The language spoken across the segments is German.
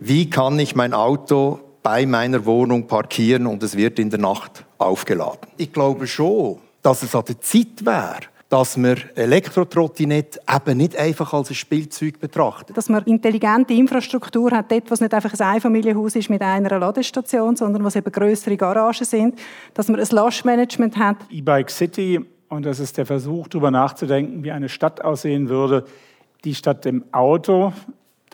Wie kann ich mein Auto bei meiner Wohnung parkieren und es wird in der Nacht aufgeladen? Ich glaube schon, dass es an der Zeit wäre, dass man Elektrotrottinett eben nicht einfach als ein Spielzeug betrachtet. Dass man intelligente Infrastruktur hat, dort, was nicht einfach ein Einfamilienhaus ist mit einer Ladestation, sondern was eben größere Garagen sind, dass man ein Lastmanagement hat. E-Bike City, und das ist der Versuch, darüber nachzudenken, wie eine Stadt aussehen würde, die statt dem Auto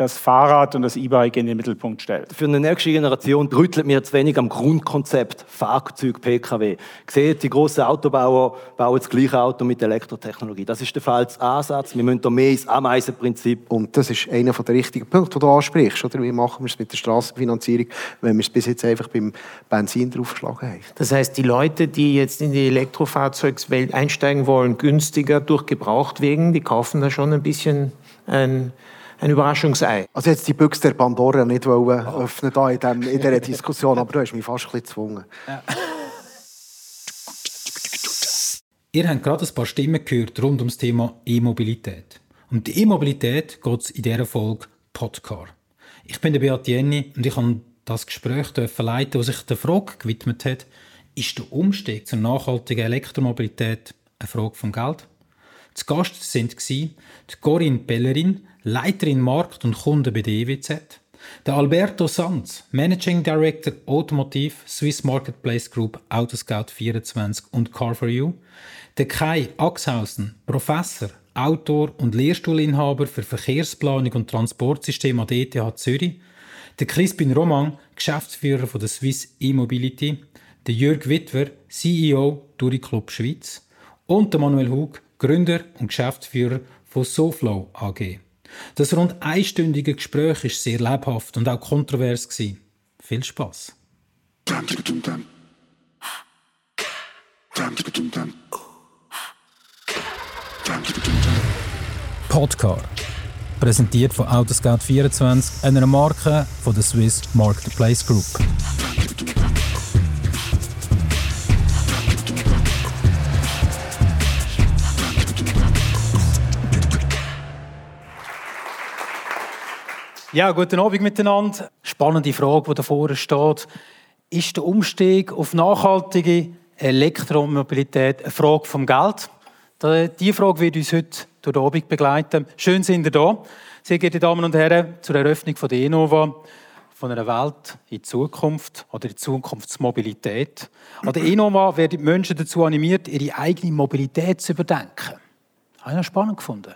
das Fahrrad und das E-Bike in den Mittelpunkt stellt. Für eine nächste Generation rüttelt mir zu wenig am Grundkonzept Fahrzeug PKW. Seht, die grossen Autobauer bauen das gleiche Auto mit Elektrotechnologie. Das ist der falsche Ansatz. Wir müssen da mehr ins Ameisenprinzip. Und das ist einer der richtigen Punkte, die du ansprichst. Oder? Wie machen wir es mit der Straßenfinanzierung, wenn wir es bis jetzt einfach beim Benzin draufgeschlagen haben? Das heißt, die Leute, die jetzt in die Elektrofahrzeugswelt einsteigen wollen, günstiger durch Gebrauchtwegen, die kaufen da schon ein bisschen ein ein Überraschungsei. Also jetzt die Büchse der Pandora nicht wollen oh. öffnen da in, dem, in dieser Diskussion, aber du hast mich fast ein bisschen gezwungen. Ja. Ihr habt gerade ein paar Stimmen gehört rund um das Thema E-Mobilität. Um die E-Mobilität geht es in dieser Folge Podcar. Ich bin der Beat Jenny und ich habe das Gespräch leiten, das sich der Frage gewidmet hat, ist der Umstieg zur nachhaltigen Elektromobilität eine Frage vom Geld? Zu Gast sind Corinne Bellerin, Leiterin Markt und Kunden bei der EWZ, der Alberto Sanz, Managing Director Automotive Swiss Marketplace Group Autoscout 24 und Car4U, der Kai Axhausen, Professor, Autor und Lehrstuhlinhaber für Verkehrsplanung und Transportsystem an der ETH Zürich, der Crispin Roman, Geschäftsführer von der Swiss E-Mobility, der Jörg Wittwer, CEO Club Schweiz und der Manuel Hug, Gründer und Geschäftsführer von SoFlow AG. Das rund einstündige Gespräch war sehr lebhaft und auch kontrovers. Viel Spaß. Podcar. Präsentiert von Autoscout24, einer Marke von der Swiss Marketplace Group. Ja, guten Abend miteinander. Spannende Frage, die da vorne steht. Ist der Umstieg auf nachhaltige Elektromobilität eine Frage vom Geld? Diese Frage wird uns heute durch den Abend begleiten. Schön sind ihr da. Sehr geehrte Damen und Herren, zur Eröffnung von der Enova, von einer Welt in Zukunft oder in Zukunftsmobilität. An der Enova werden die Menschen dazu animiert, ihre eigene Mobilität zu überdenken. Habe ich spannend gefunden.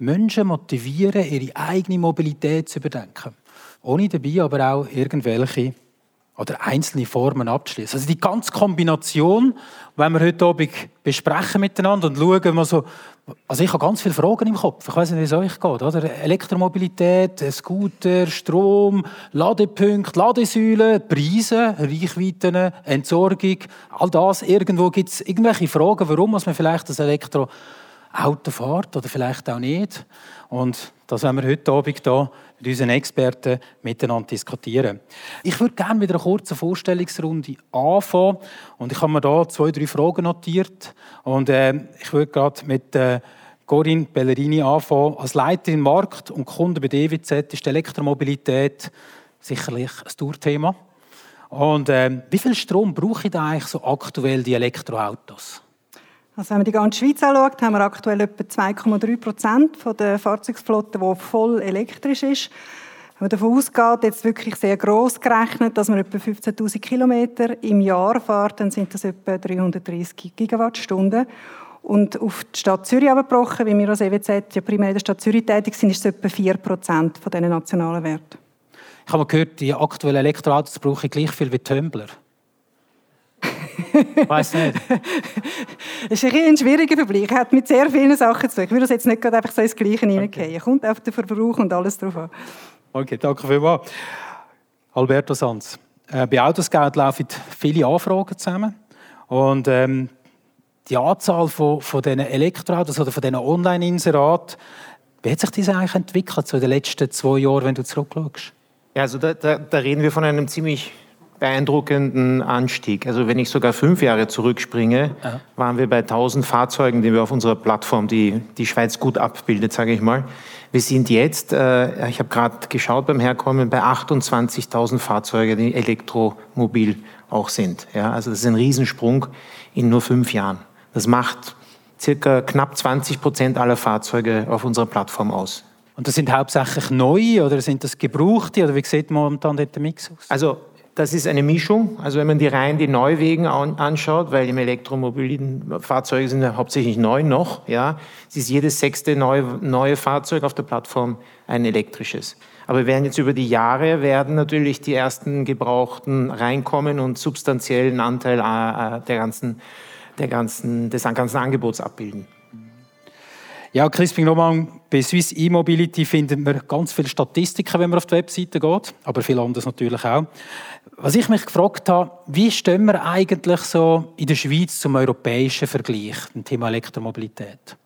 Menschen motivieren, ihre eigene Mobilität zu überdenken. Ohne dabei aber auch irgendwelche oder einzelne Formen abzuschließen. Also die ganze Kombination, wenn wir heute Abend besprechen miteinander und schauen, mal so, also ich habe ganz viele Fragen im Kopf. Ich weiß nicht, wie es euch geht. Oder? Elektromobilität, Scooter, Strom, Ladepunkte, Ladesäulen, Preise, Reichweiten, Entsorgung, all das. Irgendwo gibt es irgendwelche Fragen, warum man vielleicht das Elektro Autofahrt oder vielleicht auch nicht. Und das werden wir heute Abend hier mit unseren Experten miteinander diskutieren. Ich würde gerne mit einer kurzen Vorstellungsrunde anfangen. Und ich habe mir da zwei, drei Fragen notiert. Und äh, ich würde gerade mit äh, Corinne Bellerini anfangen. Als Leiterin Markt und Kunde bei der EWZ ist die Elektromobilität sicherlich ein Tourthema. Und äh, wie viel Strom brauche ich da eigentlich so aktuell die Elektroautos? Also wenn man die ganze Schweiz anschaut, haben wir aktuell etwa 2,3 Prozent der Fahrzeugflotte, die voll elektrisch ist. Wenn man davon ausgeht, jetzt wirklich sehr gross gerechnet, dass man etwa 15.000 Kilometer im Jahr fährt, dann sind das etwa 330 Gigawattstunden. Und auf die Stadt Zürich abgebrochen, wie wir als EWZ ja primär in der Stadt Zürich tätig sind, ist es etwa 4 Prozent von diesen nationalen Werten. Ich habe gehört, die aktuellen Elektroautos brauchen gleich viel wie Tumbler. Weiß nicht. das ist ein, schwieriger Vergleich. Er hat mit sehr vielen Sachen zu tun. Ich würde das jetzt nicht gerade einfach so ins Gleiche okay. hineingehen. Kommt auf den Verbrauch und alles drauf an. Okay, danke vielmals. Alberto Sanz. Äh, bei Autoscout laufen viele Anfragen zusammen. Und ähm, die Anzahl von, von diesen Elektroautos oder von diesen Online-Inseraten, wie hat sich das eigentlich entwickelt so in den letzten zwei Jahren, wenn du zurückschaust? Ja, also da, da, da reden wir von einem ziemlich beeindruckenden Anstieg. Also wenn ich sogar fünf Jahre zurückspringe, ja. waren wir bei 1000 Fahrzeugen, die wir auf unserer Plattform, die die Schweiz gut abbildet, sage ich mal. Wir sind jetzt, äh, ich habe gerade geschaut beim Herkommen, bei 28.000 Fahrzeugen, die elektromobil auch sind. Ja, also das ist ein Riesensprung in nur fünf Jahren. Das macht circa knapp 20 Prozent aller Fahrzeuge auf unserer Plattform aus. Und das sind hauptsächlich neue oder sind das gebrauchte oder wie sieht momentan der Mix aus? Also das ist eine Mischung. Also wenn man die rein die Neuwegen anschaut, weil im elektromobilen Fahrzeuge sind ja hauptsächlich neu noch, ja, es ist jedes sechste neue, neue Fahrzeug auf der Plattform ein elektrisches. Aber werden jetzt über die Jahre werden natürlich die ersten Gebrauchten reinkommen und substanziellen Anteil äh, der ganzen, der ganzen, des ganzen Angebots abbilden. Ja, Crispin nochmal, bei Swiss E-Mobility finden wir ganz viele Statistiken, wenn man auf die Webseite geht, aber viel anderes natürlich auch. Was ich mich gefragt habe, wie stehen wir eigentlich so in der Schweiz zum europäischen Vergleich, im Thema Elektromobilität?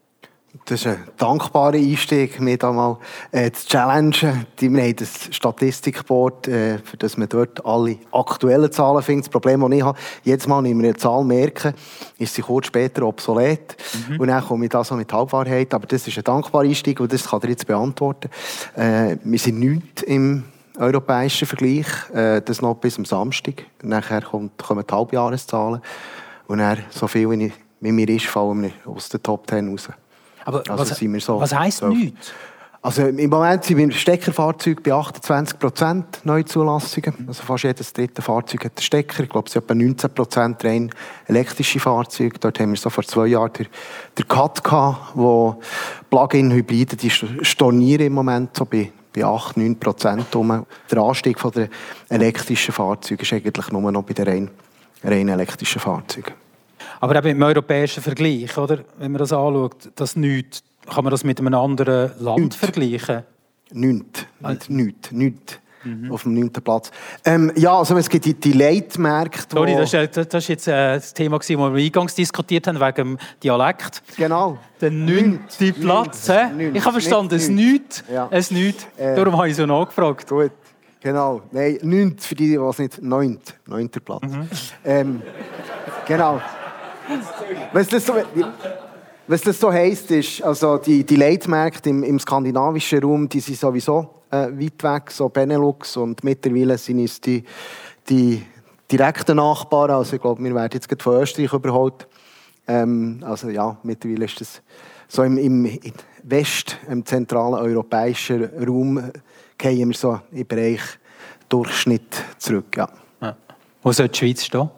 Das ist ein dankbarer Einstieg, mir da mal äh, zu challengen. Wir haben das Statistikboard, äh, für das man dort alle aktuellen Zahlen findet. Das Problem, das ich habe, jedes Mal, wenn ich eine Zahl merke, ist sie kurz später obsolet. Mhm. Und dann komme ich da so mit Halbwahrheit. Aber das ist ein dankbarer Einstieg und das kann er jetzt beantworten. Äh, wir sind nicht im europäischen Vergleich. Äh, das noch bis am Samstag. Nachher kommt, kommen die Halbjahreszahlen. Und dann, so viel wie, ich, wie mir ist, fallen wir aus den Top 10 raus. Aber also was, sind wir so was heisst nichts? Also im Moment sind wir Steckerfahrzeuge bei 28 Prozent Neuzulassungen. Also fast jedes dritte Fahrzeug hat einen Stecker. Ich glaube, es sind etwa 19 Prozent rein elektrische Fahrzeuge. Dort haben wir so vor zwei Jahren den, den Cut gehabt, wo Plug-in-Hybride, die stornieren im Moment so bei, bei 8, 9 Prozent. Der Anstieg der elektrischen Fahrzeuge ist eigentlich nur noch bei den rein, rein elektrischen Fahrzeugen. Aber eben im europäischen Vergleich, oder? wenn man das anschaut, das nicht, kann man das mit einem anderen Land nicht. vergleichen? Nicht, nicht, nicht, nicht. Mhm. auf dem neunten Platz. Ähm, ja, also es gibt die, die Leitmärkte. Sorry, das war das, das jetzt äh, das Thema, das wir eingangs diskutiert haben, wegen dem Dialekt. Genau. Der neunte Platz. Nünt. Ich habe verstanden, es nicht. Ja. Es nicht. Äh, Darum habe ich so nachgefragt. Gut. Genau. Nein, neunte für die, die es nicht neunte. Neunter Platz. Mhm. Ähm, genau. Was das so, was das so heisst, ist, also die, die Leitmärkte im, im skandinavischen Raum, die sind sowieso äh, weit weg, so Benelux und mittlerweile sind es die, die direkten Nachbarn, also ich glaube, wir werden jetzt von Österreich überholt. Ähm, also ja, mittlerweile ist das so im, im West, im zentralen europäischen Raum, gehen wir so im Bereich Durchschnitt zurück. Ja. Ja. Wo soll die Schweiz stehen?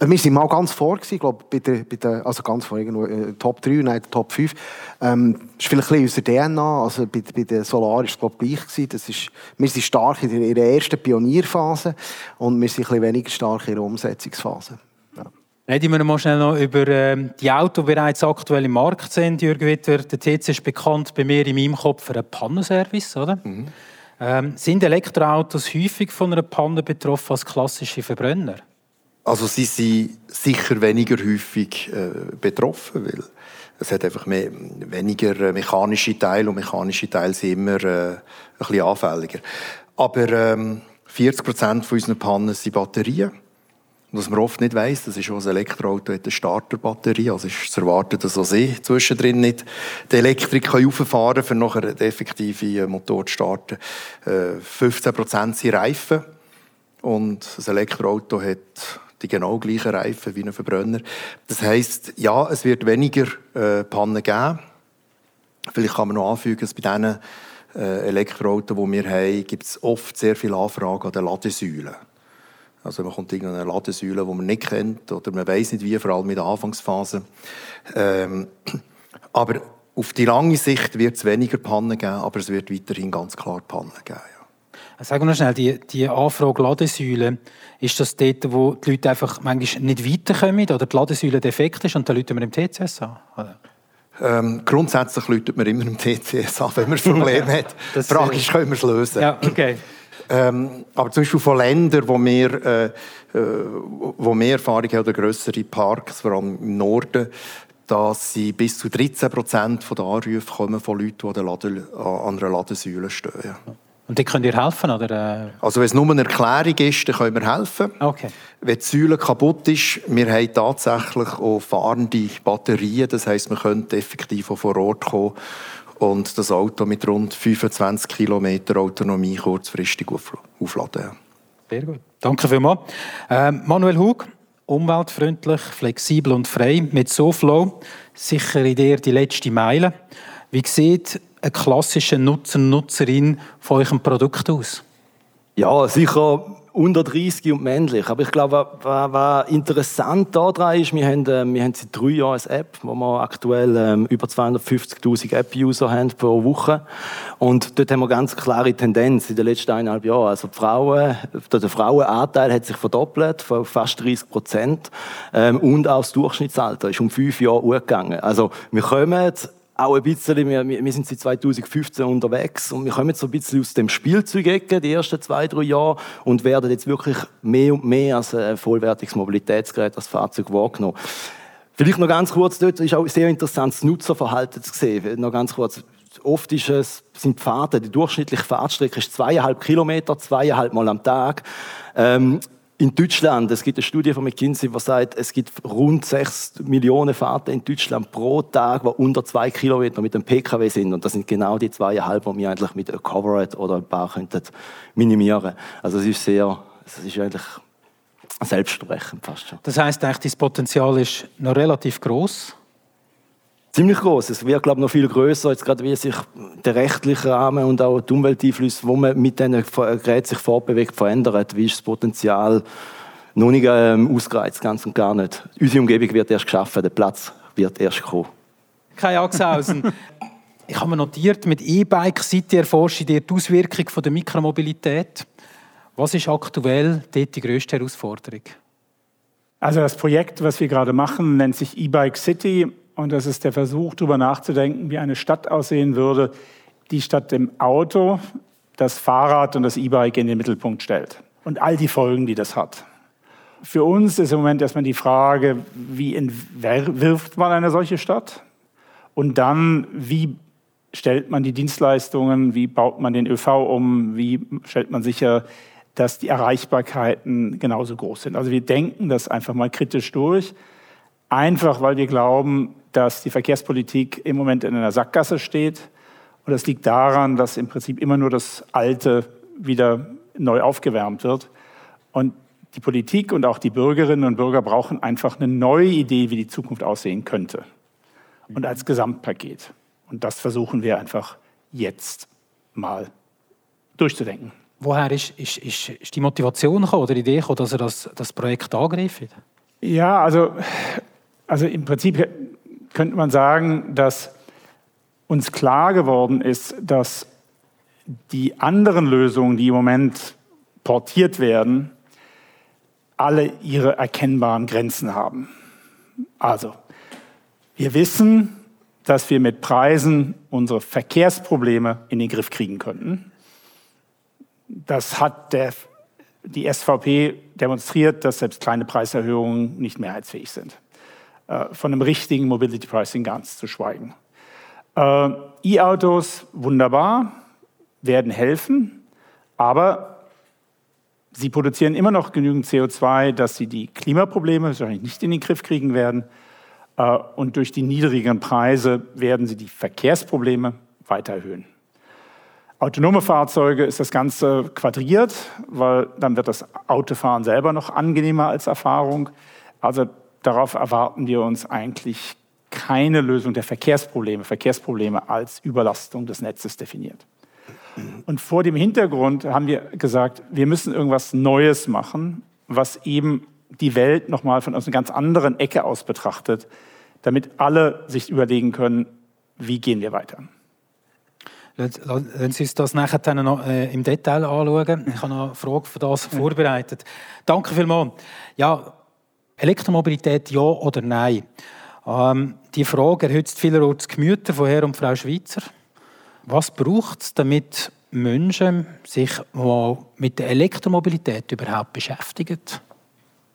Wir waren mal ganz vor, glaube bei der, bei der, also ganz vor, irgendwo, äh, Top 3, nein, Top 5. Ähm, das ist vielleicht ein bisschen unser DNA, also bei, bei der Solar war es, glaube ich, gleich gewesen. Das ist, wir sind stark in der ersten Pionierphase und wir sind ein bisschen weniger stark in der Umsetzungsphase. Ja. Reden wir mal schnell noch über ähm, die Autos, die bereits aktuell im Markt sind. Jürgen Witter, der TC ist bekannt bei mir in meinem Kopf für einen Pannenservice, oder? Mhm. Ähm, sind Elektroautos häufig von einer Panne betroffen als klassische Verbrenner? Also sie sind sicher weniger häufig äh, betroffen, weil es hat einfach mehr, weniger äh, mechanische Teile und mechanische Teile sind immer äh, ein bisschen anfälliger. Aber ähm, 40 Prozent von unseren Pannen sind Batterien. Und was man oft nicht weiss, das ist schon ein Elektroauto hat eine Starterbatterie. Also ist zu erwarten, dass auch sie zwischendrin nicht die Elektrik rauffahren kann, um nachher den effektiven äh, Motor zu starten. Äh, 15 Prozent sind Reifen. Und das Elektroauto hat die genau gleichen Reifen wie ein Verbrenner. Das heißt, ja, es wird weniger äh, Pannen geben. Vielleicht kann man noch anfügen, dass bei diesen äh, Elektroautos, die wir haben, gibt es oft sehr viele Anfragen an den Ladesäulen. Also man kommt irgendeine Ladesäule, die man nicht kennt oder man weiß nicht wie, vor allem in der Anfangsphase. Ähm, aber auf die lange Sicht wird es weniger Pannen geben, aber es wird weiterhin ganz klar Pannen geben. Ja. Sag mal schnell, die, die Anfrage Ladesäule, ist das dort, wo die Leute einfach manchmal nicht weiterkommen oder die Ladesäule defekt ist und dann läuten wir im TCS an? Ähm, grundsätzlich läutet man immer im TCS an, wenn man ein Problem hat. Die Frage ist, können wir es lösen? Ja, okay. Ähm, aber zum Beispiel von Ländern, wo wir, äh, äh wo mehr Erfahrung haben oder grössere Parks, vor allem im Norden, dass sie bis zu 13 Prozent der Anrufe kommen von Leuten, die an einer Ladesäule stehen. Ja. Und die könnt ihr helfen? Oder? Also wenn es nur eine Erklärung ist, dann können wir helfen. Okay. Wenn die Säule kaputt ist, wir haben tatsächlich auch fahrende Batterien. Das heisst, wir können effektiv auch vor Ort kommen und das Auto mit rund 25 km Autonomie kurzfristig aufladen. Sehr gut. Danke vielmals. Äh, Manuel Hug, umweltfreundlich, flexibel und frei mit SoFlow. Sicher in dir die letzte Meile. Wie sieht ein klassischer Nutzer, Nutzerin von eurem Produkt aus? Ja, sicher unter 30 und männlich. Aber ich glaube, was, was interessant daran ist, wir haben, äh, wir haben seit drei Jahren eine App, wo wir aktuell ähm, über 250.000 App-User haben pro Woche. Und dort haben wir ganz klare Tendenz in den letzten eineinhalb Jahren. Also die Frauen, der Frauenanteil hat sich verdoppelt, von fast 30 Prozent. Ähm, und auch das Durchschnittsalter ist um fünf Jahre hochgegangen. Also wir kommen auch ein bisschen, wir, wir sind seit 2015 unterwegs und wir kommen jetzt so ein bisschen aus dem Spielzeugecke, die ersten zwei, drei Jahre, und werden jetzt wirklich mehr und mehr als ein vollwertiges Mobilitätsgerät, als Fahrzeug wahrgenommen. Vielleicht noch ganz kurz, dort ist auch sehr interessant das Nutzerverhalten zu sehen. Noch ganz kurz. Oft ist es, sind die Fahrten, die durchschnittliche Fahrtstrecke ist zweieinhalb Kilometer, zweieinhalb Mal am Tag. Ähm, in Deutschland, es gibt eine Studie von McKinsey, die sagt, es gibt rund 6 Millionen Fahrten in Deutschland pro Tag, die unter zwei Kilometer mit dem PKW sind. Und das sind genau die zweieinhalb, die wir eigentlich mit Covered oder ein paar könnten minimieren. Also es ist sehr, es ist eigentlich selbstsprechend fast schon. Das heißt eigentlich, das Potenzial ist noch relativ groß ziemlich groß. Es wird, glaube ich, noch viel größer, jetzt gerade wie sich der rechtliche Rahmen und auch die Umwelteinflüsse, wo man mit diesen Geräten sich fortbewegt, verändert. Wie ist das Potenzial noch nicht ähm, ausgereizt, ganz und gar nicht. Unsere Umgebung wird erst geschaffen, der Platz wird erst kommen. Keine Axhausen. Ich habe mir notiert, mit E-Bike seid ihr erforscht ihr die Auswirkung von der Mikromobilität. Was ist aktuell dort die grösste Herausforderung? Also das Projekt, was wir gerade machen, nennt sich E-Bike City und das ist der Versuch, darüber nachzudenken, wie eine Stadt aussehen würde, die statt dem Auto das Fahrrad und das E-Bike in den Mittelpunkt stellt. Und all die Folgen, die das hat. Für uns ist im Moment erstmal die Frage, wie entwirft man eine solche Stadt? Und dann, wie stellt man die Dienstleistungen, wie baut man den ÖV um, wie stellt man sicher, dass die Erreichbarkeiten genauso groß sind. Also wir denken das einfach mal kritisch durch, einfach weil wir glauben, dass die Verkehrspolitik im Moment in einer Sackgasse steht. Und das liegt daran, dass im Prinzip immer nur das Alte wieder neu aufgewärmt wird. Und die Politik und auch die Bürgerinnen und Bürger brauchen einfach eine neue Idee, wie die Zukunft aussehen könnte. Und als Gesamtpaket. Und das versuchen wir einfach jetzt mal durchzudenken. Woher ist, ist, ist, die Motivation oder die Idee gekommen, dass er das, das Projekt angreift? Ja, also, also im Prinzip könnte man sagen, dass uns klar geworden ist, dass die anderen Lösungen, die im Moment portiert werden, alle ihre erkennbaren Grenzen haben. Also, wir wissen, dass wir mit Preisen unsere Verkehrsprobleme in den Griff kriegen könnten. Das hat der, die SVP demonstriert, dass selbst kleine Preiserhöhungen nicht mehrheitsfähig sind. Äh, von einem richtigen Mobility Pricing ganz zu schweigen. Äh, E-Autos, wunderbar, werden helfen, aber sie produzieren immer noch genügend CO2, dass sie die Klimaprobleme wahrscheinlich nicht in den Griff kriegen werden. Äh, und durch die niedrigeren Preise werden sie die Verkehrsprobleme weiter erhöhen. Autonome Fahrzeuge ist das Ganze quadriert, weil dann wird das Autofahren selber noch angenehmer als Erfahrung. Also darauf erwarten wir uns eigentlich keine Lösung der Verkehrsprobleme, Verkehrsprobleme als Überlastung des Netzes definiert. Und vor dem Hintergrund haben wir gesagt, wir müssen irgendwas Neues machen, was eben die Welt nochmal von aus einer ganz anderen Ecke aus betrachtet, damit alle sich überlegen können, wie gehen wir weiter. Wenn Sie uns das nachher dann noch äh, im Detail anschauen. Ich habe noch eine Frage für das vorbereitet. Danke vielmals. Ja, Elektromobilität ja oder nein? Ähm, die Frage erhitzt vielerorts Gemüter von Herr und Frau Schweizer. Was braucht es, damit Menschen sich mit der Elektromobilität überhaupt beschäftigen?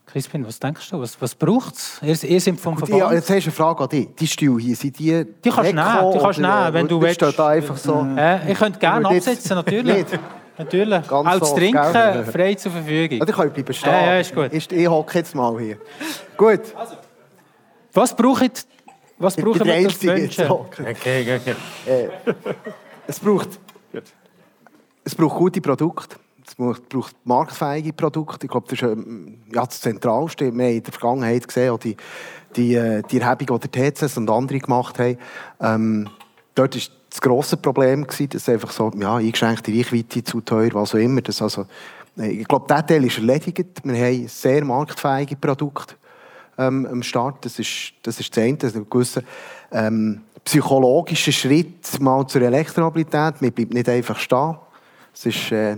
Crispin, was denkst du? Was, was braucht es? Ihr, seid vom Verband. Ja, jetzt hast du eine Frage an dich. Die Stühle hier, sind die Die kannst du nehmen, die kannst oder, nehmen, wenn du willst. da einfach so. Äh, ich könnte gerne absetzen, natürlich. Natürlich. Ganz Auch das oft, Trinken gell? frei zur Verfügung. Ja, ich kann bleiben stehen. Ja, ja, ist gut. Ist, ich hocke jetzt mal hier. Gut. Was braucht was Ich brauchen wir Wünschen? hocken. Okay, okay. Es braucht, es braucht gute Produkte. Es braucht, marktfähige Produkte. Ich glaube, das ist ähm, ja, das Zentralste. Wir haben in der Vergangenheit gesehen, die, die, äh, die Erhebung, die der TCS und andere gemacht haben. Ähm, dort war das grosse Problem, gewesen, dass einfach so ja, eingeschränkte Reichweite, zu teuer, was auch immer. Das also, ich glaube, dieser Teil ist erledigt. Wir haben sehr marktfähige Produkte ähm, am Start. Das ist das, ist das eine, das ist ein gewisser ähm, psychologischer Schritt mal zur Elektromobilität. Man bleibt nicht einfach stehen. Das ist, äh,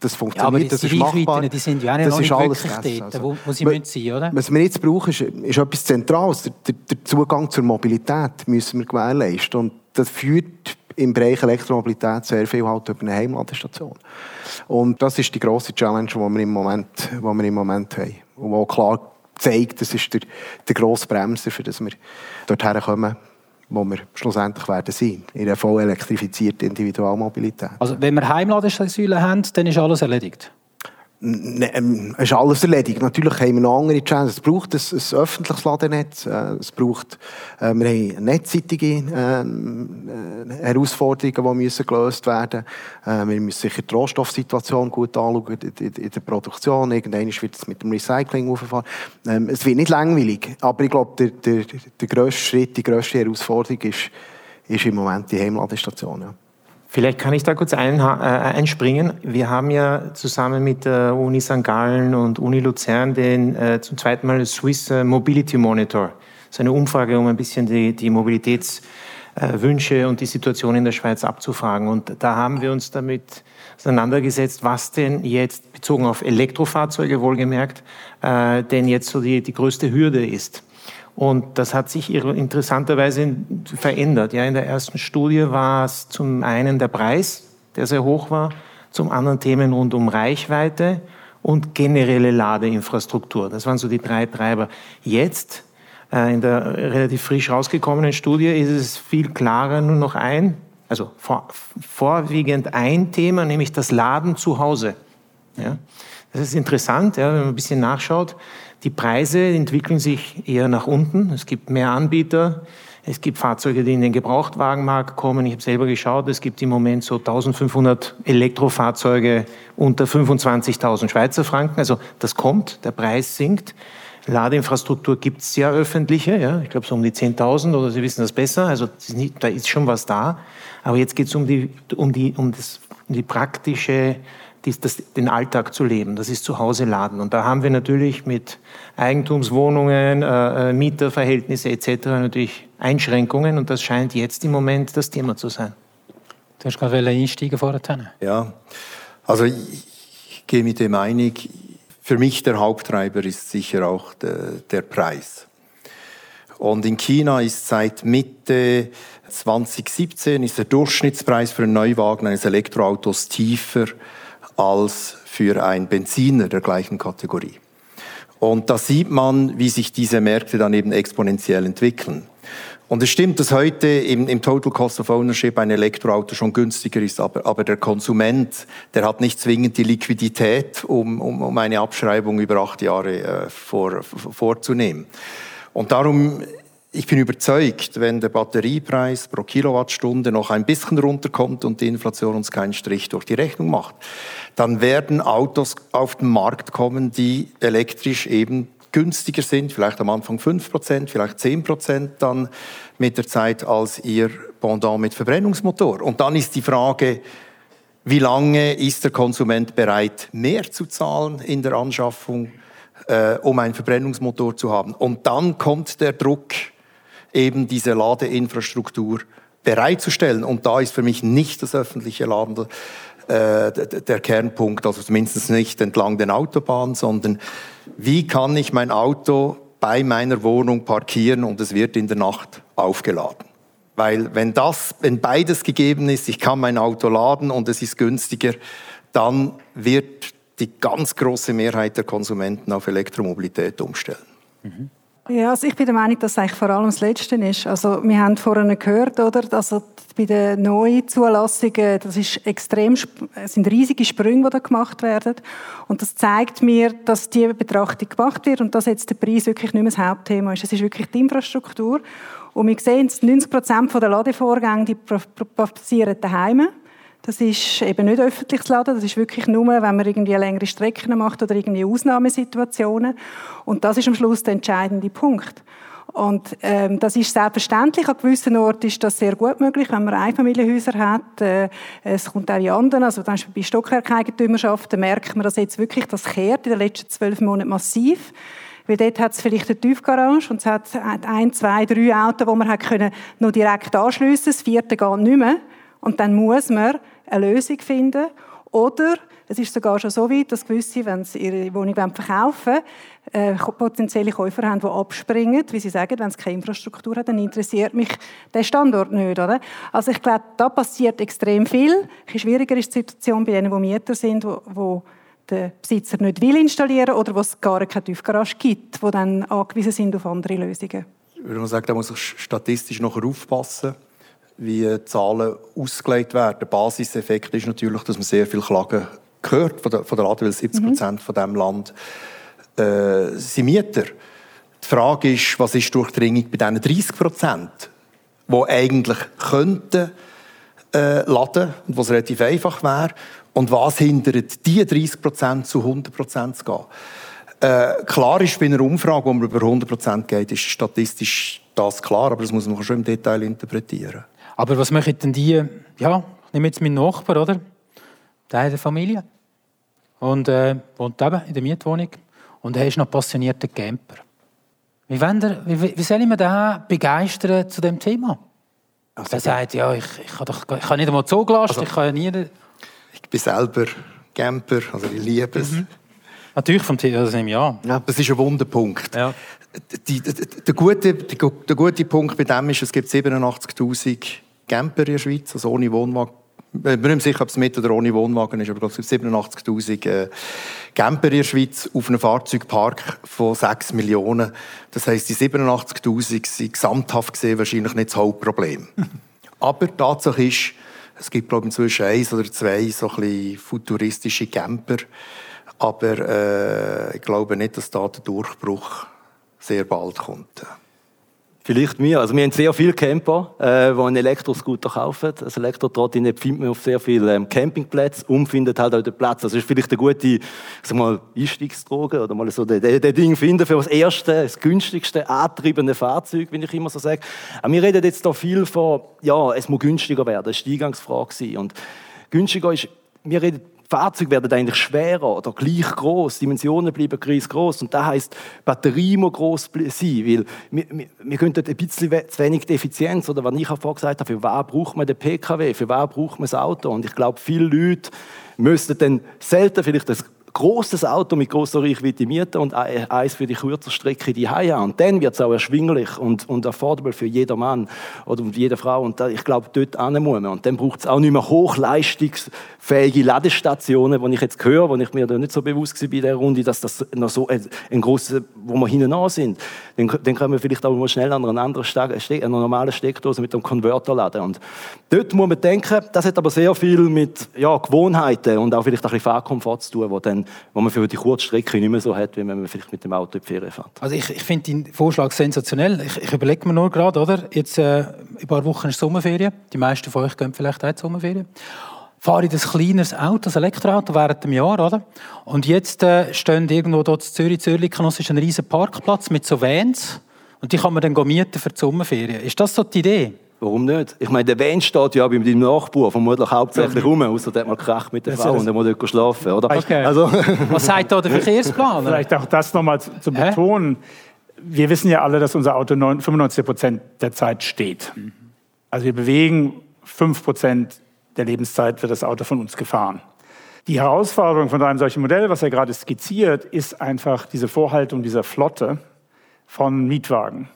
das funktioniert, aber die das ist machbar. Die sind ja auch Das noch ist nicht alles wirklich dort, wo, wo sie müssen sein oder? Was wir jetzt brauchen, ist, ist etwas Zentrales. Der, der, der Zugang zur Mobilität müssen wir gewährleisten. Und das führt im Bereich Elektromobilität sehr viel halt über eine Heimladestation. Und das ist die grosse Challenge, die wir im Moment, die wir im Moment haben. Und auch klar zeigt, das ist der, der grosse Bremser, für das wir dorthin kommen, wo wir schlussendlich werden sein. In einer voll elektrifizierten Individualmobilität. Also wenn wir Heimladesäulen haben, dann ist alles erledigt. Ne, ähm, ist alles erledigt. Natürlich haben wir noch andere Challenges. Es braucht ein, ein öffentliches Ladennetz. Äh, es braucht, äh, wir haben netzseitige ähm, äh, Herausforderungen, die müssen gelöst werden müssen. Wir müssen sicher die Rohstoffsituation gut anschauen in der Produktion. Irgendwann wird es mit dem Recycling auffahren. Ähm, es wird nicht langweilig, aber ich glaube, der, der, der grösste Schritt, die grösste Herausforderung ist, ist im Moment die Heimladestation. Ja. Vielleicht kann ich da kurz ein, äh, einspringen. Wir haben ja zusammen mit der Uni St. Gallen und Uni Luzern den äh, zum zweiten Mal Swiss äh, Mobility Monitor. Das ist eine Umfrage, um ein bisschen die, die Mobilitätswünsche und die Situation in der Schweiz abzufragen. Und da haben wir uns damit auseinandergesetzt, was denn jetzt, bezogen auf Elektrofahrzeuge wohlgemerkt, äh, denn jetzt so die, die größte Hürde ist. Und das hat sich interessanterweise verändert. Ja, in der ersten Studie war es zum einen der Preis, der sehr hoch war, zum anderen Themen rund um Reichweite und generelle Ladeinfrastruktur. Das waren so die drei Treiber. Jetzt, äh, in der relativ frisch rausgekommenen Studie, ist es viel klarer nur noch ein, also vor, vorwiegend ein Thema, nämlich das Laden zu Hause. Ja? Das ist interessant, ja, wenn man ein bisschen nachschaut. Die Preise entwickeln sich eher nach unten. Es gibt mehr Anbieter. Es gibt Fahrzeuge, die in den Gebrauchtwagenmarkt kommen. Ich habe selber geschaut, es gibt im Moment so 1500 Elektrofahrzeuge unter 25.000 Schweizer Franken. Also das kommt, der Preis sinkt. Ladeinfrastruktur gibt es ja öffentliche, ja, ich glaube so um die 10.000 oder Sie wissen das besser. Also da ist schon was da. Aber jetzt geht es um die, um, die, um, das, um die praktische dies, das, den Alltag zu leben. Das ist zu Hause laden. Und da haben wir natürlich mit Eigentumswohnungen, äh, äh, Mieterverhältnisse etc. natürlich Einschränkungen. Und das scheint jetzt im Moment das Thema zu sein. Du hast gerade einsteigen vorher. Ja, also ich, ich gehe mit dem einig. Für mich der Haupttreiber ist sicher auch der, der Preis. Und in China ist seit Mitte 2017 ist der Durchschnittspreis für einen Neuwagen eines Elektroautos tiefer als für einen Benziner der gleichen Kategorie. Und da sieht man, wie sich diese Märkte dann eben exponentiell entwickeln. Und es stimmt, dass heute im, im Total Cost of Ownership ein Elektroauto schon günstiger ist, aber, aber der Konsument, der hat nicht zwingend die Liquidität, um, um, um eine Abschreibung über acht Jahre äh, vor, vorzunehmen. Und darum, ich bin überzeugt, wenn der Batteriepreis pro Kilowattstunde noch ein bisschen runterkommt und die Inflation uns keinen Strich durch die Rechnung macht, dann werden Autos auf den Markt kommen, die elektrisch eben günstiger sind, vielleicht am Anfang 5%, vielleicht 10% dann mit der Zeit als ihr Pendant mit Verbrennungsmotor. Und dann ist die Frage, wie lange ist der Konsument bereit, mehr zu zahlen in der Anschaffung, äh, um einen Verbrennungsmotor zu haben? Und dann kommt der Druck, eben diese Ladeinfrastruktur bereitzustellen. Und da ist für mich nicht das öffentliche Laden äh, der Kernpunkt, also zumindest nicht entlang den Autobahnen, sondern wie kann ich mein Auto bei meiner Wohnung parkieren und es wird in der Nacht aufgeladen? Weil wenn das, wenn beides gegeben ist, ich kann mein Auto laden und es ist günstiger, dann wird die ganz große Mehrheit der Konsumenten auf Elektromobilität umstellen. Ja, also ich bin der Meinung, dass es eigentlich vor allem das Letzte ist. Also wir haben vorhin gehört, oder, also bei den neuen Zulassungen, das ist extrem, sind riesige Sprünge, die da gemacht werden. Und das zeigt mir, dass diese Betrachtung gemacht wird und dass jetzt der Preis wirklich nicht mehr das Hauptthema ist. Es ist wirklich die Infrastruktur. Und wir sehen, 90 Prozent der Ladevorgänge die passieren daheim. Das ist eben nicht öffentliches Laden, das ist wirklich nur, wenn man irgendwie längere Strecken macht oder irgendwie Ausnahmesituationen. Und das ist am Schluss der entscheidende Punkt. Und ähm, das ist selbstverständlich. An gewissen Orten ist das sehr gut möglich, wenn man Einfamilienhäuser hat. Äh, es kommt auch in anderen, also zum Beispiel bei Stockwerkeigentümerschaften merkt man, dass jetzt wirklich das kehrt in den letzten zwölf Monaten massiv. Weil dort hat es vielleicht eine Tiefgarage und es hat ein, zwei, drei Autos, die man hat können noch direkt anschliessen Das vierte geht nicht mehr. Und dann muss man eine Lösung finden. Oder es ist sogar schon so weit, dass gewisse, wenn sie ihre Wohnung verkaufen wollen, äh, potenzielle Käufer haben, die abspringen, wie sie sagen, wenn es keine Infrastruktur hat, dann interessiert mich der Standort nicht. Oder? Also ich glaube, da passiert extrem viel. Ein schwieriger ist die Situation bei denen, die Mieter sind, wo, wo der Besitzer nicht will installieren oder wo es gar keine Tiefgarage gibt, die dann angewiesen sind auf andere Lösungen. Ich würde sagen, da muss ich statistisch noch aufpassen wie Zahlen ausgelegt werden. Der Basiseffekt ist natürlich, dass man sehr viele Klagen hört von der, von der weil 70 mhm. Prozent mhm. von diesem Land äh, sind Mieter. Die Frage ist, was ist die Durchdringung bei diesen 30 Prozent, die eigentlich könnten äh, laden und was relativ einfach wäre und was hindert die 30 Prozent zu 100 Prozent zu gehen. Äh, klar ist bei einer Umfrage, wo man über 100 Prozent geht, ist statistisch das klar, aber das muss man schon im Detail interpretieren. Aber was machen denn die, ja, ich nehme jetzt meinen Nachbar, oder? Der hat eine Familie und äh, wohnt eben in der Mietwohnung und er ist noch passionierter Camper. Wie, ihr, wie, wie soll ich mir den begeistern zu dem Thema? Also, er sagt, ja, ich, ich, kann, doch, ich kann nicht einmal zugelassen, also, ich kann ja nie... Ich bin selber Camper, also ich liebe es. Mhm. Natürlich vom Thema, das nehme ich an. Ja, das ist ein Wunderpunkt. Ja. Die, die, der, gute, der gute Punkt bei dem ist, es gibt 87'000 Camper in der Schweiz, also ohne Wohnwagen. Ich bin nicht sicher, ob es mit oder ohne Wohnwagen ist, aber es gibt 87'000 äh, Camper in der Schweiz auf einem Fahrzeugpark von 6 Millionen. Das heisst, die 87'000 sind gesamthaft gesehen wahrscheinlich nicht das Hauptproblem. aber Tatsache ist, es gibt glaube ich, inzwischen eins oder zwei so ein bisschen futuristische Camper. Aber äh, ich glaube nicht, dass da der Durchbruch sehr bald kommt. Vielleicht mir. Also wir haben sehr viele Camper, äh, die einen Elektroscooter kaufen. Also Elektrotrottinett findet man auf sehr vielen ähm, Campingplätzen und findet halt auch den Platz. Also ist vielleicht eine gute sag mal, Einstiegsdroge oder mal so den Ding finden für das erste, das günstigste antriebende Fahrzeug, wie ich immer so sage. Aber wir reden jetzt da viel von, ja, es muss günstiger werden. Das war die Eingangsfrage. Und günstiger ist, wir reden Fahrzeuge werden eigentlich schwerer oder gleich groß, Dimensionen bleiben gleich groß und das heißt, Batterie muss groß sein, weil wir, wir, wir könnten ein bisschen zu wenig Effizienz oder? Was ich vorher gesagt habe, für was braucht man den PKW, für was braucht man das Auto? Und ich glaube, viele Leute müssten dann selten vielleicht das großes Auto mit großer Reichweite mieten und eins für die kurze Strecke die haben. Und dann wird es auch erschwinglich und, und affordable für jeden Mann oder jede Frau. Und da, ich glaube, dort muss man. Und dann braucht es auch nicht mehr hochleistungsfähige Ladestationen, die ich jetzt höre, wo ich mir da nicht so bewusst war bei der Runde, dass das noch so ein, ein grosses, wo wir hinten an sind. Dann, dann können wir vielleicht auch mal schnell an einer anderen Steck, eine normale Steckdose mit einem Konverter laden. Und dort muss man denken, das hat aber sehr viel mit ja, Gewohnheiten und auch vielleicht ein bisschen Fahrkomfort zu tun, wo dann wo man für die Kurzstrecke nicht mehr so hat, wie wenn man vielleicht mit dem Auto in die Ferien fährt. Also ich, ich finde den Vorschlag sensationell. Ich, ich überlege mir nur gerade, oder? Jetzt äh, ein paar Wochen ist Sommerferien. Die meisten von euch gehen vielleicht auch in Sommerferien fahre ich das kleineres Auto, das Elektroauto, während dem Jahr, oder? Und jetzt äh, stehen irgendwo dort in Zürich, Zürich, ist ein riesen Parkplatz mit so Vans und die kann man dann mieten für die Sommerferien. Ist das so die Idee? Warum nicht? Ich meine, der Van steht ja bei deinem Nachbar vermutlich hauptsächlich rum, außer der hat mal Krach mit der Frau und der muss dort schlafen, oder? Okay. Also. Was sagt da der Verkehrsplaner? Vielleicht auch das nochmal zu, zu betonen. Wir wissen ja alle, dass unser Auto 95 Prozent der Zeit steht. Also wir bewegen 5 Prozent der Lebenszeit wird das Auto von uns gefahren. Die Herausforderung von einem solchen Modell, was er gerade skizziert, ist einfach diese Vorhaltung dieser Flotte von Mietwagen.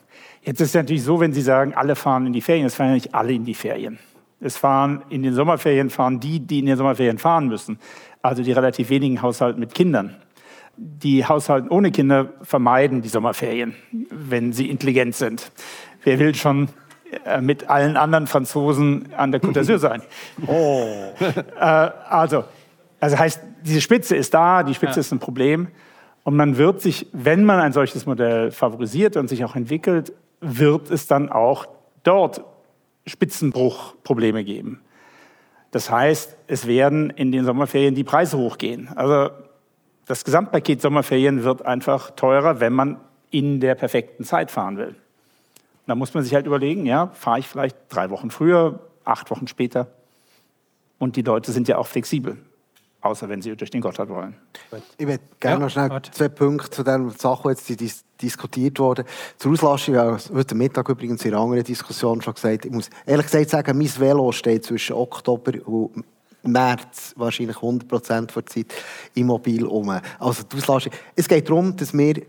Jetzt ist es natürlich so, wenn Sie sagen, alle fahren in die Ferien, es fahren ja nicht alle in die Ferien. Es fahren in den Sommerferien fahren die, die in den Sommerferien fahren müssen. Also die relativ wenigen Haushalte mit Kindern. die Haushalte ohne Kinder vermeiden die Sommerferien, wenn sie intelligent sind. Wer will schon äh, mit allen anderen Franzosen an der Côte d'Azur sein? oh. äh, also, also heißt, diese Spitze ist da, die Spitze ja. ist ein Problem. Und man wird sich, wenn man ein solches Modell favorisiert und sich auch entwickelt, wird es dann auch dort Spitzenbruchprobleme geben. Das heißt, es werden in den Sommerferien die Preise hochgehen. Also das Gesamtpaket Sommerferien wird einfach teurer, wenn man in der perfekten Zeit fahren will. Da muss man sich halt überlegen, ja, fahre ich vielleicht drei Wochen früher, acht Wochen später. Und die Leute sind ja auch flexibel, außer wenn sie durch den Gotthard wollen. Ich würde gerne ja, noch schnell warte. zwei Punkte zu den Sachen, die jetzt dis diskutiert wurden. Zur Auslastung, ich habe heute Mittag übrigens in einer anderen Diskussion schon gesagt, ich muss ehrlich gesagt sagen, mein Velo steht zwischen Oktober und März wahrscheinlich 100 Prozent der Zeit immobil um. Also die Auslastung. Es geht darum, dass wir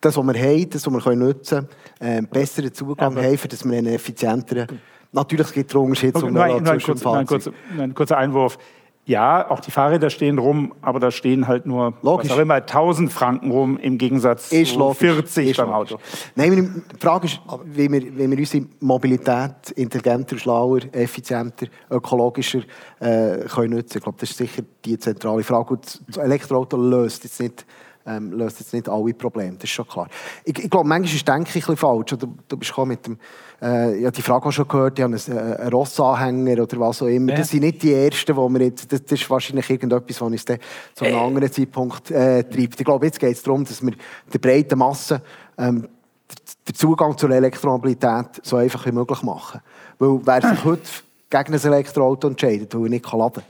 das, was wir haben, das, was wir nutzen können, äh, besseren Zugang ja, haben, für dass wir einen effizienteren... Natürlich gibt es Unterschiede okay, nein, nein, kurz, nein, kurz, ein kurzer Einwurf. Ja, auch die Fahrräder stehen rum, aber da stehen halt nur logisch. was auch immer, 1000 Franken rum im Gegensatz ist zu logisch. 40 ist beim Auto. Nein, die Frage ist, wie wir, wie wir unsere Mobilität intelligenter, schlauer, effizienter, ökologischer äh, können nutzen. Ich glaube, das ist sicher die zentrale Frage. Und das Elektroauto löst jetzt nicht ähm, löst jetzt nicht alle Probleme, das ist schon klar. Ich, ich glaube, manchmal ist Denken ein bisschen falsch. Du, du bist mit dem, äh, ja, die Frage auch schon gehört, ich habe einen, äh, einen Rossanhänger oder was auch immer. Ja. Das sind nicht die Ersten, wo wir jetzt, das, das ist wahrscheinlich irgendetwas, was uns dann zu einem äh. anderen Zeitpunkt äh, treibt. Ich glaube, jetzt geht es darum, dass wir der breiten Masse ähm, den Zugang zur Elektromobilität so einfach wie möglich machen. Weil wer sich heute gegen ein Elektroauto entscheidet, weil er nicht laden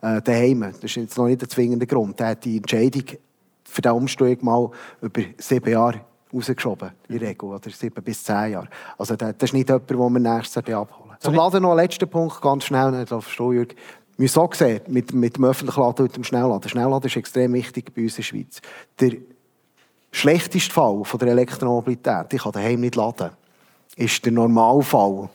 kann, äh, daheim, das ist jetzt noch nicht der zwingende Grund, der hat die Entscheidung für den Umstieg mal über sieben Jahre rausgeschoben, in der Regel, oder sieben bis zehn Jahre. Also das ist nicht jemand, den wir nächstes Jahr abholen. Zum Laden noch ein letzter Punkt, ganz schnell, nicht auf Steuerung. Wir so gesehen, mit, mit dem öffentlichen Laden und dem Schnellladen. Schnellladen ist extrem wichtig bei uns in der Schweiz. Der schlechteste Fall von der Elektromobilität, ich kann daheim nicht laden, ist der Normalfall,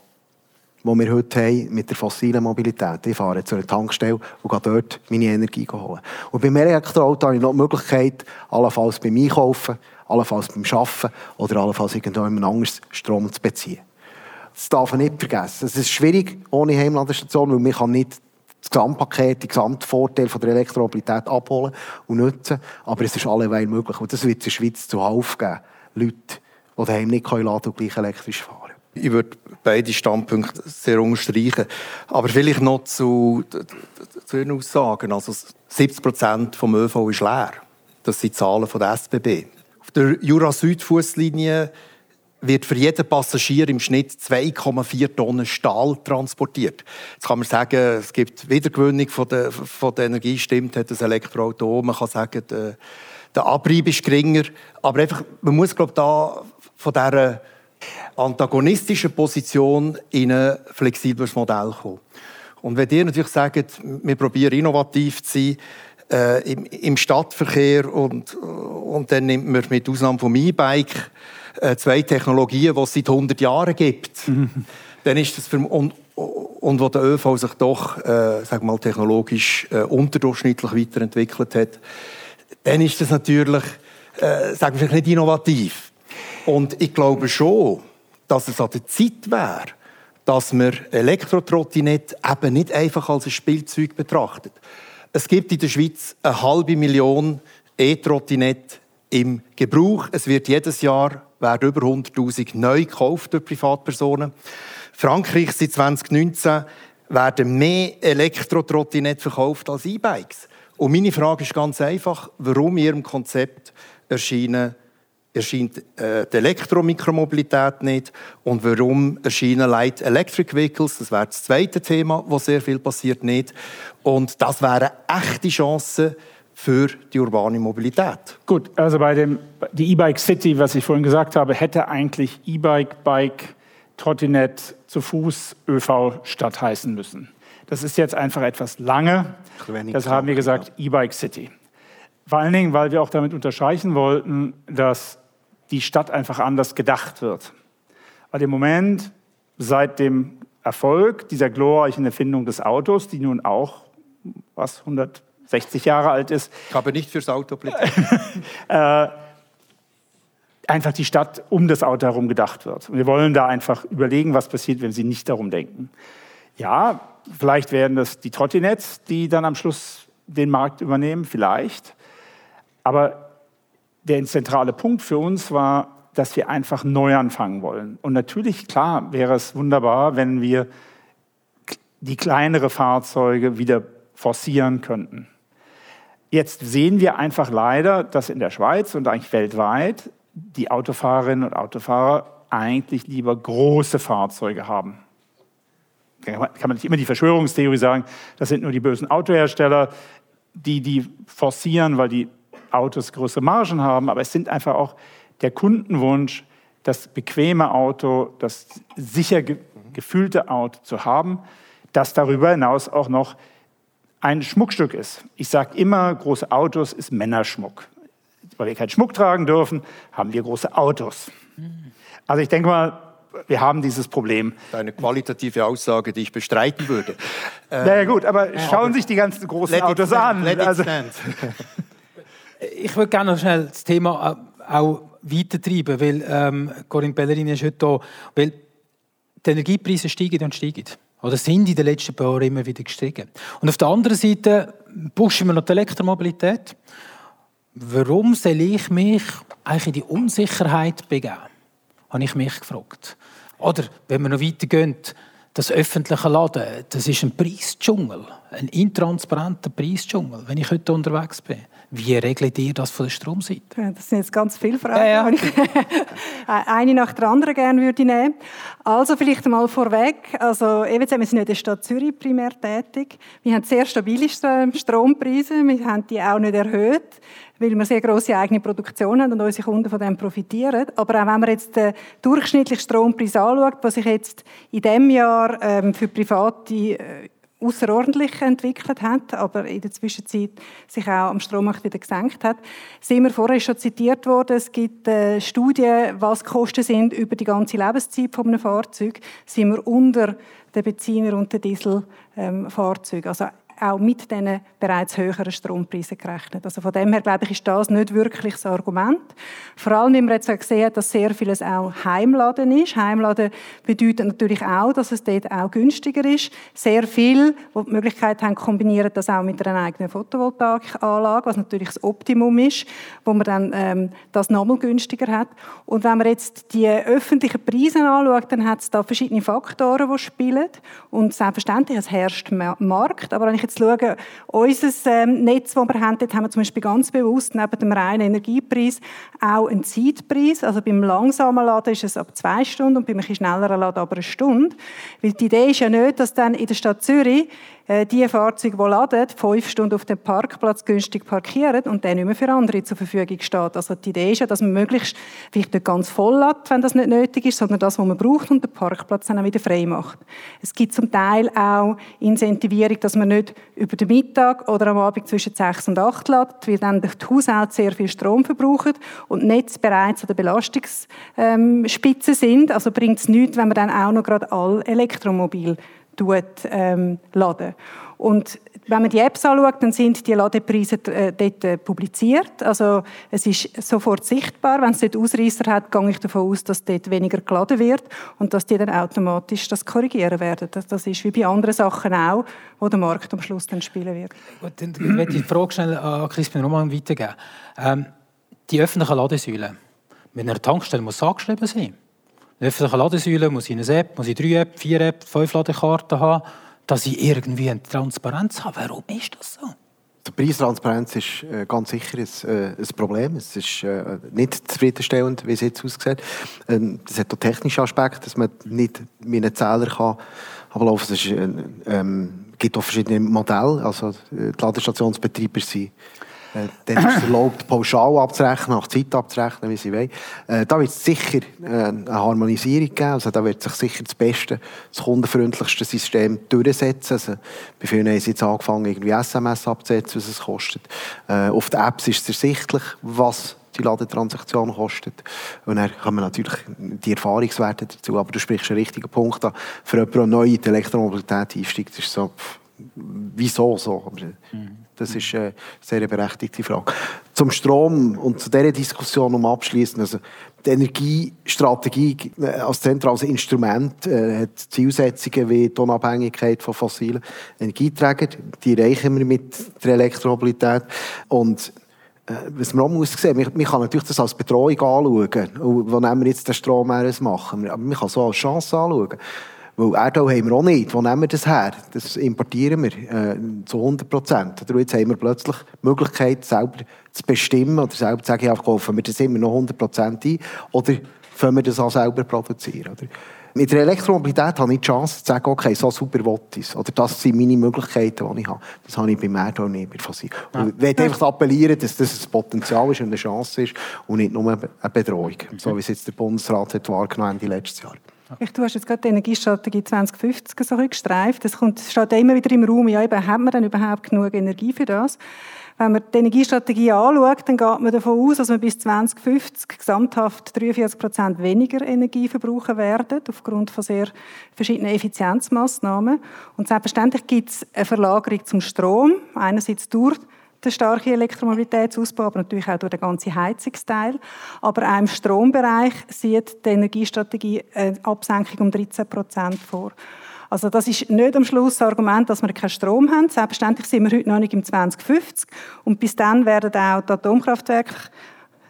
den wir heute haben mit der fossilen Mobilität. Ich fahre zu einer Tankstelle und gehe dort meine Energie holen. Und beim Elektroauto habe ich noch die Möglichkeit, allenfalls beim Einkaufen, allenfalls beim Arbeiten oder allenfalls irgendjemand anderes Strom zu beziehen. Das darf man nicht vergessen. Es ist schwierig ohne Heimladestation, weil man kann nicht das Gesamtpaket, die Gesamtvorteile von der Elektromobilität abholen und nutzen. Aber es ist alleweil möglich. Und das wird in der Schweiz zuhauf geben. Leute, die daheim nicht laden und gleich elektrisch fahren. Ich würde beide Standpunkte sehr unterstreichen. Aber vielleicht noch zu, zu Ihren Aussagen. Also 70 Prozent vom ÖV ist leer. Das sind Zahlen von der SBB. Auf der Jura-Süd-Fußlinie wird für jeden Passagier im Schnitt 2,4 Tonnen Stahl transportiert. Jetzt kann man sagen, es gibt Wiedergewinnung von der, von der Energie, stimmt, hat das Elektroauto. Man kann sagen, der, der Abrieb ist geringer. Aber einfach, man muss, glaube ich, da von dieser antagonistischen Position in ein flexibles Modell kommen. Und wenn ihr natürlich sagt, wir probieren innovativ zu sein, äh, im, im, Stadtverkehr und, und dann nimmt man mit Ausnahme vom E-Bike äh, zwei Technologien, die es seit 100 Jahren gibt, mhm. dann ist das für, und, und wo der ÖV sich doch äh, sag mal, technologisch äh, unterdurchschnittlich weiterentwickelt hat, dann ist das natürlich äh, sagen wir nicht innovativ. Und ich glaube schon, dass es an der Zeit wäre, dass man Elektrotrottinette eben nicht einfach als ein Spielzeug betrachtet. Es gibt in der Schweiz eine halbe Million E-Trottinette im Gebrauch. Es wird jedes Jahr werden über 100.000 neu gekauft durch Privatpersonen. Frankreich seit 2019 werden mehr Elektrotrottinette verkauft als E-Bikes. Und meine Frage ist ganz einfach, warum in Ihrem Konzept erscheinen erscheint äh, die Elektromikromobilität nicht und warum erscheinen Light Electric Vehicles, das wäre das zweite Thema, wo sehr viel passiert, nicht. Und das wäre eine echte Chance für die urbane Mobilität. Gut, also bei dem die E-Bike City, was ich vorhin gesagt habe, hätte eigentlich E-Bike, Bike, Trottinett zu Fuß ÖV statt heißen müssen. Das ist jetzt einfach etwas lange. Das haben wir gesagt, E-Bike City. Vor allen Dingen, weil wir auch damit unterstreichen wollten, dass die Stadt einfach anders gedacht wird. Weil im Moment, seit dem Erfolg dieser glorreichen Erfindung des Autos, die nun auch was 100 60 Jahre alt ist. Ich habe nicht fürs Auto äh, einfach die Stadt um das Auto herum gedacht wird. Und wir wollen da einfach überlegen, was passiert, wenn sie nicht darum denken. Ja, vielleicht werden das die Trottinets, die dann am Schluss den Markt übernehmen, vielleicht. Aber der zentrale Punkt für uns war, dass wir einfach neu anfangen wollen. Und natürlich, klar, wäre es wunderbar, wenn wir die kleinere Fahrzeuge wieder forcieren könnten. Jetzt sehen wir einfach leider, dass in der Schweiz und eigentlich weltweit die Autofahrerinnen und Autofahrer eigentlich lieber große Fahrzeuge haben. Kann man nicht immer die Verschwörungstheorie sagen, das sind nur die bösen Autohersteller, die die forcieren, weil die Autos größere Margen haben, aber es sind einfach auch der Kundenwunsch, das bequeme Auto, das sicher ge gefühlte Auto zu haben, das darüber hinaus auch noch ein Schmuckstück ist. Ich sage immer, große Autos ist Männerschmuck. Weil wir keinen Schmuck tragen dürfen, haben wir große Autos. Also ich denke mal, wir haben dieses Problem. Eine qualitative Aussage, die ich bestreiten würde. naja gut, aber schauen sich die ganzen großen Autos an. Also, ich würde gerne noch schnell das Thema äh, auch weitertreiben, weil ähm, Corinne Pellerini ist heute da, weil die Energiepreise steigen und steigen. Oder sind in den letzten paar Jahren immer wieder gestiegen. Und auf der anderen Seite pushen wir noch die Elektromobilität. Warum soll ich mich eigentlich in die Unsicherheit begeben? Habe ich mich gefragt. Oder, wenn wir noch weitergehen, das öffentliche Laden, das ist ein Preisdschungel, ein intransparenter Preisdschungel, wenn ich heute unterwegs bin. Wie regelt ihr das von der Stromseite? Das sind jetzt ganz viele Fragen, ja, ja. die ich eine nach der anderen gerne würde nehmen. Also vielleicht einmal vorweg, also wir sind nicht in der Stadt Zürich primär tätig. Wir haben sehr stabile Strompreise, wir haben die auch nicht erhöht weil wir sehr grosse eigene Produktion haben und unsere Kunden von dem profitieren. Aber auch wenn man jetzt den durchschnittlichen Strompreis anschaut, was sich jetzt in diesem Jahr ähm, für Private äh, außerordentlich entwickelt hat, aber in der Zwischenzeit sich auch am Strommarkt wieder gesenkt hat. Sind wir vorher schon zitiert worden, es gibt äh, Studien, was Kosten sind über die ganze Lebenszeit von einem Fahrzeug, sind wir unter den Benziner- und den Dieselfahrzeugen. Ähm, also auch mit diesen bereits höheren Strompreisen gerechnet. Also von dem her, glaube ich, ist das nicht wirklich das Argument. Vor allem, wie wir jetzt auch haben, dass sehr vieles auch Heimladen ist. Heimladen bedeutet natürlich auch, dass es dort auch günstiger ist. Sehr viel, die die Möglichkeit haben, kombinieren das auch mit einer eigenen Photovoltaikanlage, was natürlich das Optimum ist, wo man dann ähm, das nochmal günstiger hat. Und wenn man jetzt die öffentlichen Preise anschaut, dann hat es da verschiedene Faktoren, die spielen. Und selbstverständlich, es herrscht Markt, aber wenn ich jetzt schaue, unser ähm, Netz, das wir haben, dort haben wir zum Beispiel ganz bewusst neben dem reinen Energiepreis auch einen Zeitpreis. Also beim langsamen Laden ist es ab zwei Stunden und beim schnelleren Laden aber eine Stunde. Weil die Idee ist ja nicht, dass dann in der Stadt Zürich die Fahrzeuge, die laden, fünf Stunden auf dem Parkplatz günstig parkieren und dann nicht mehr für andere zur Verfügung steht. Also die Idee ist ja, dass man möglichst vielleicht nicht ganz voll lädt, wenn das nicht nötig ist, sondern das, was man braucht und den Parkplatz dann auch wieder frei macht. Es gibt zum Teil auch Incentivierung, dass man nicht über den Mittag oder am Abend zwischen sechs und acht lädt, weil dann die Haushalte sehr viel Strom verbrauchen und Netz bereits an der Belastungsspitze sind. Also bringt es nichts, wenn man dann auch noch gerade all Elektromobil ähm, laden. Und wenn man die Apps anschaut, dann sind die Ladepreise äh, dort äh, publiziert. Also es ist sofort sichtbar. Wenn es dort Ausreißer hat, gehe ich davon aus, dass dort weniger geladen wird und dass die dann automatisch das korrigieren werden. Das, das ist wie bei anderen Sachen auch, wo der Markt am Schluss dann spielen wird. Gut, dann möchte ich die Frage schnell an Crispin Roman weitergeben. Ähm, die öffentlichen Ladesäulen, mit einer Tankstelle muss es angeschrieben sein. Eine öffentliche Ladesäule muss ich eine App, muss ich drei App, vier App, fünf Ladekarten haben, dass ich irgendwie eine Transparenz habe. Warum ist das so? Die Preistransparenz ist äh, ganz sicher ein, äh, ein, Problem. Es ist äh, nicht zufriedenstellend, wie es jetzt aussieht. Ähm, das hat auch technische Aspekte, dass man nicht mit einem Zähler kann ablaufen kann. Es ähm, gibt auch verschiedene Modelle. Also, die Ladestationsbetreiber sind äh, dann ist es erlaubt, pauschal abzurechnen, nach Zeit abzurechnen, wie sie wollen. Äh, da wird es sicher äh, eine Harmonisierung geben. Also da wird sich sicher das beste, das kundenfreundlichste System durchsetzen. Also bei vielen haben sie jetzt angefangen, irgendwie SMS abzusetzen, was es kostet. Äh, auf den Apps ist es ersichtlich, was die Ladetransaktion kostet. Und dann kommen natürlich die Erfahrungswerte dazu. Aber du sprichst einen richtigen Punkt an. Für jemanden, der neu in die Elektromobilität einsteigt, ist es so, pff, wieso so? Aber, mhm Das ist eine sehr berechtigte Frage. Zum Strom und zu dieser Diskussion um abschließen. Also die Energiestrategie äh, als zentrales Instrument äh, hat Zielsetzungen wie die Unabhängigkeit von fossilen Energieträgern. Die erreichen wir mit der Elektromobilität. Und äh, was man auch muss sehen, man, man kann natürlich das als Betreuung anschauen. Wo nehmen wir jetzt den Strom machen? Aber man kann es auch als Chance anschauen. Weil Erdöl haben wir auch nicht. Wo nehmen wir das her? Das importieren wir äh, zu 100 Prozent. Jetzt haben wir plötzlich die Möglichkeit, selber zu bestimmen oder selber zu sagen, ja, kaufen wir das immer noch 100 Prozent ein oder können wir das auch selber produzieren. Oder? Mit der Elektromobilität habe ich die Chance zu sagen, okay, so super will ich. Oder das sind meine Möglichkeiten, die ich habe. Das habe ich beim Erdöl nicht bei Fossil. Ja. Ich möchte einfach appellieren, dass das ein Potenzial ist und eine Chance ist und nicht nur eine Bedrohung. So wie es jetzt der Bundesrat hat wahrgenommen Ende letztes Jahr. Du hast jetzt gerade die Energiestrategie 2050 so gestreift. Das, kommt, steht immer wieder im Raum, ja, eben, hat man denn überhaupt genug Energie für das? Wenn man die Energiestrategie anschaut, dann geht man davon aus, dass wir bis 2050 gesamthaft 43 Prozent weniger Energie verbrauchen werden, aufgrund von sehr verschiedenen Effizienzmaßnahmen. Und selbstverständlich gibt es eine Verlagerung zum Strom, einerseits durch der starke Elektromobilitätsausbau, aber natürlich auch durch den ganzen Heizungsteil. Aber auch im Strombereich sieht die Energiestrategie eine Absenkung um 13 Prozent vor. Also das ist nicht am Schluss das Argument, dass wir keinen Strom haben. Selbstverständlich sind wir heute noch nicht im 2050 und bis dann werden auch die Atomkraftwerke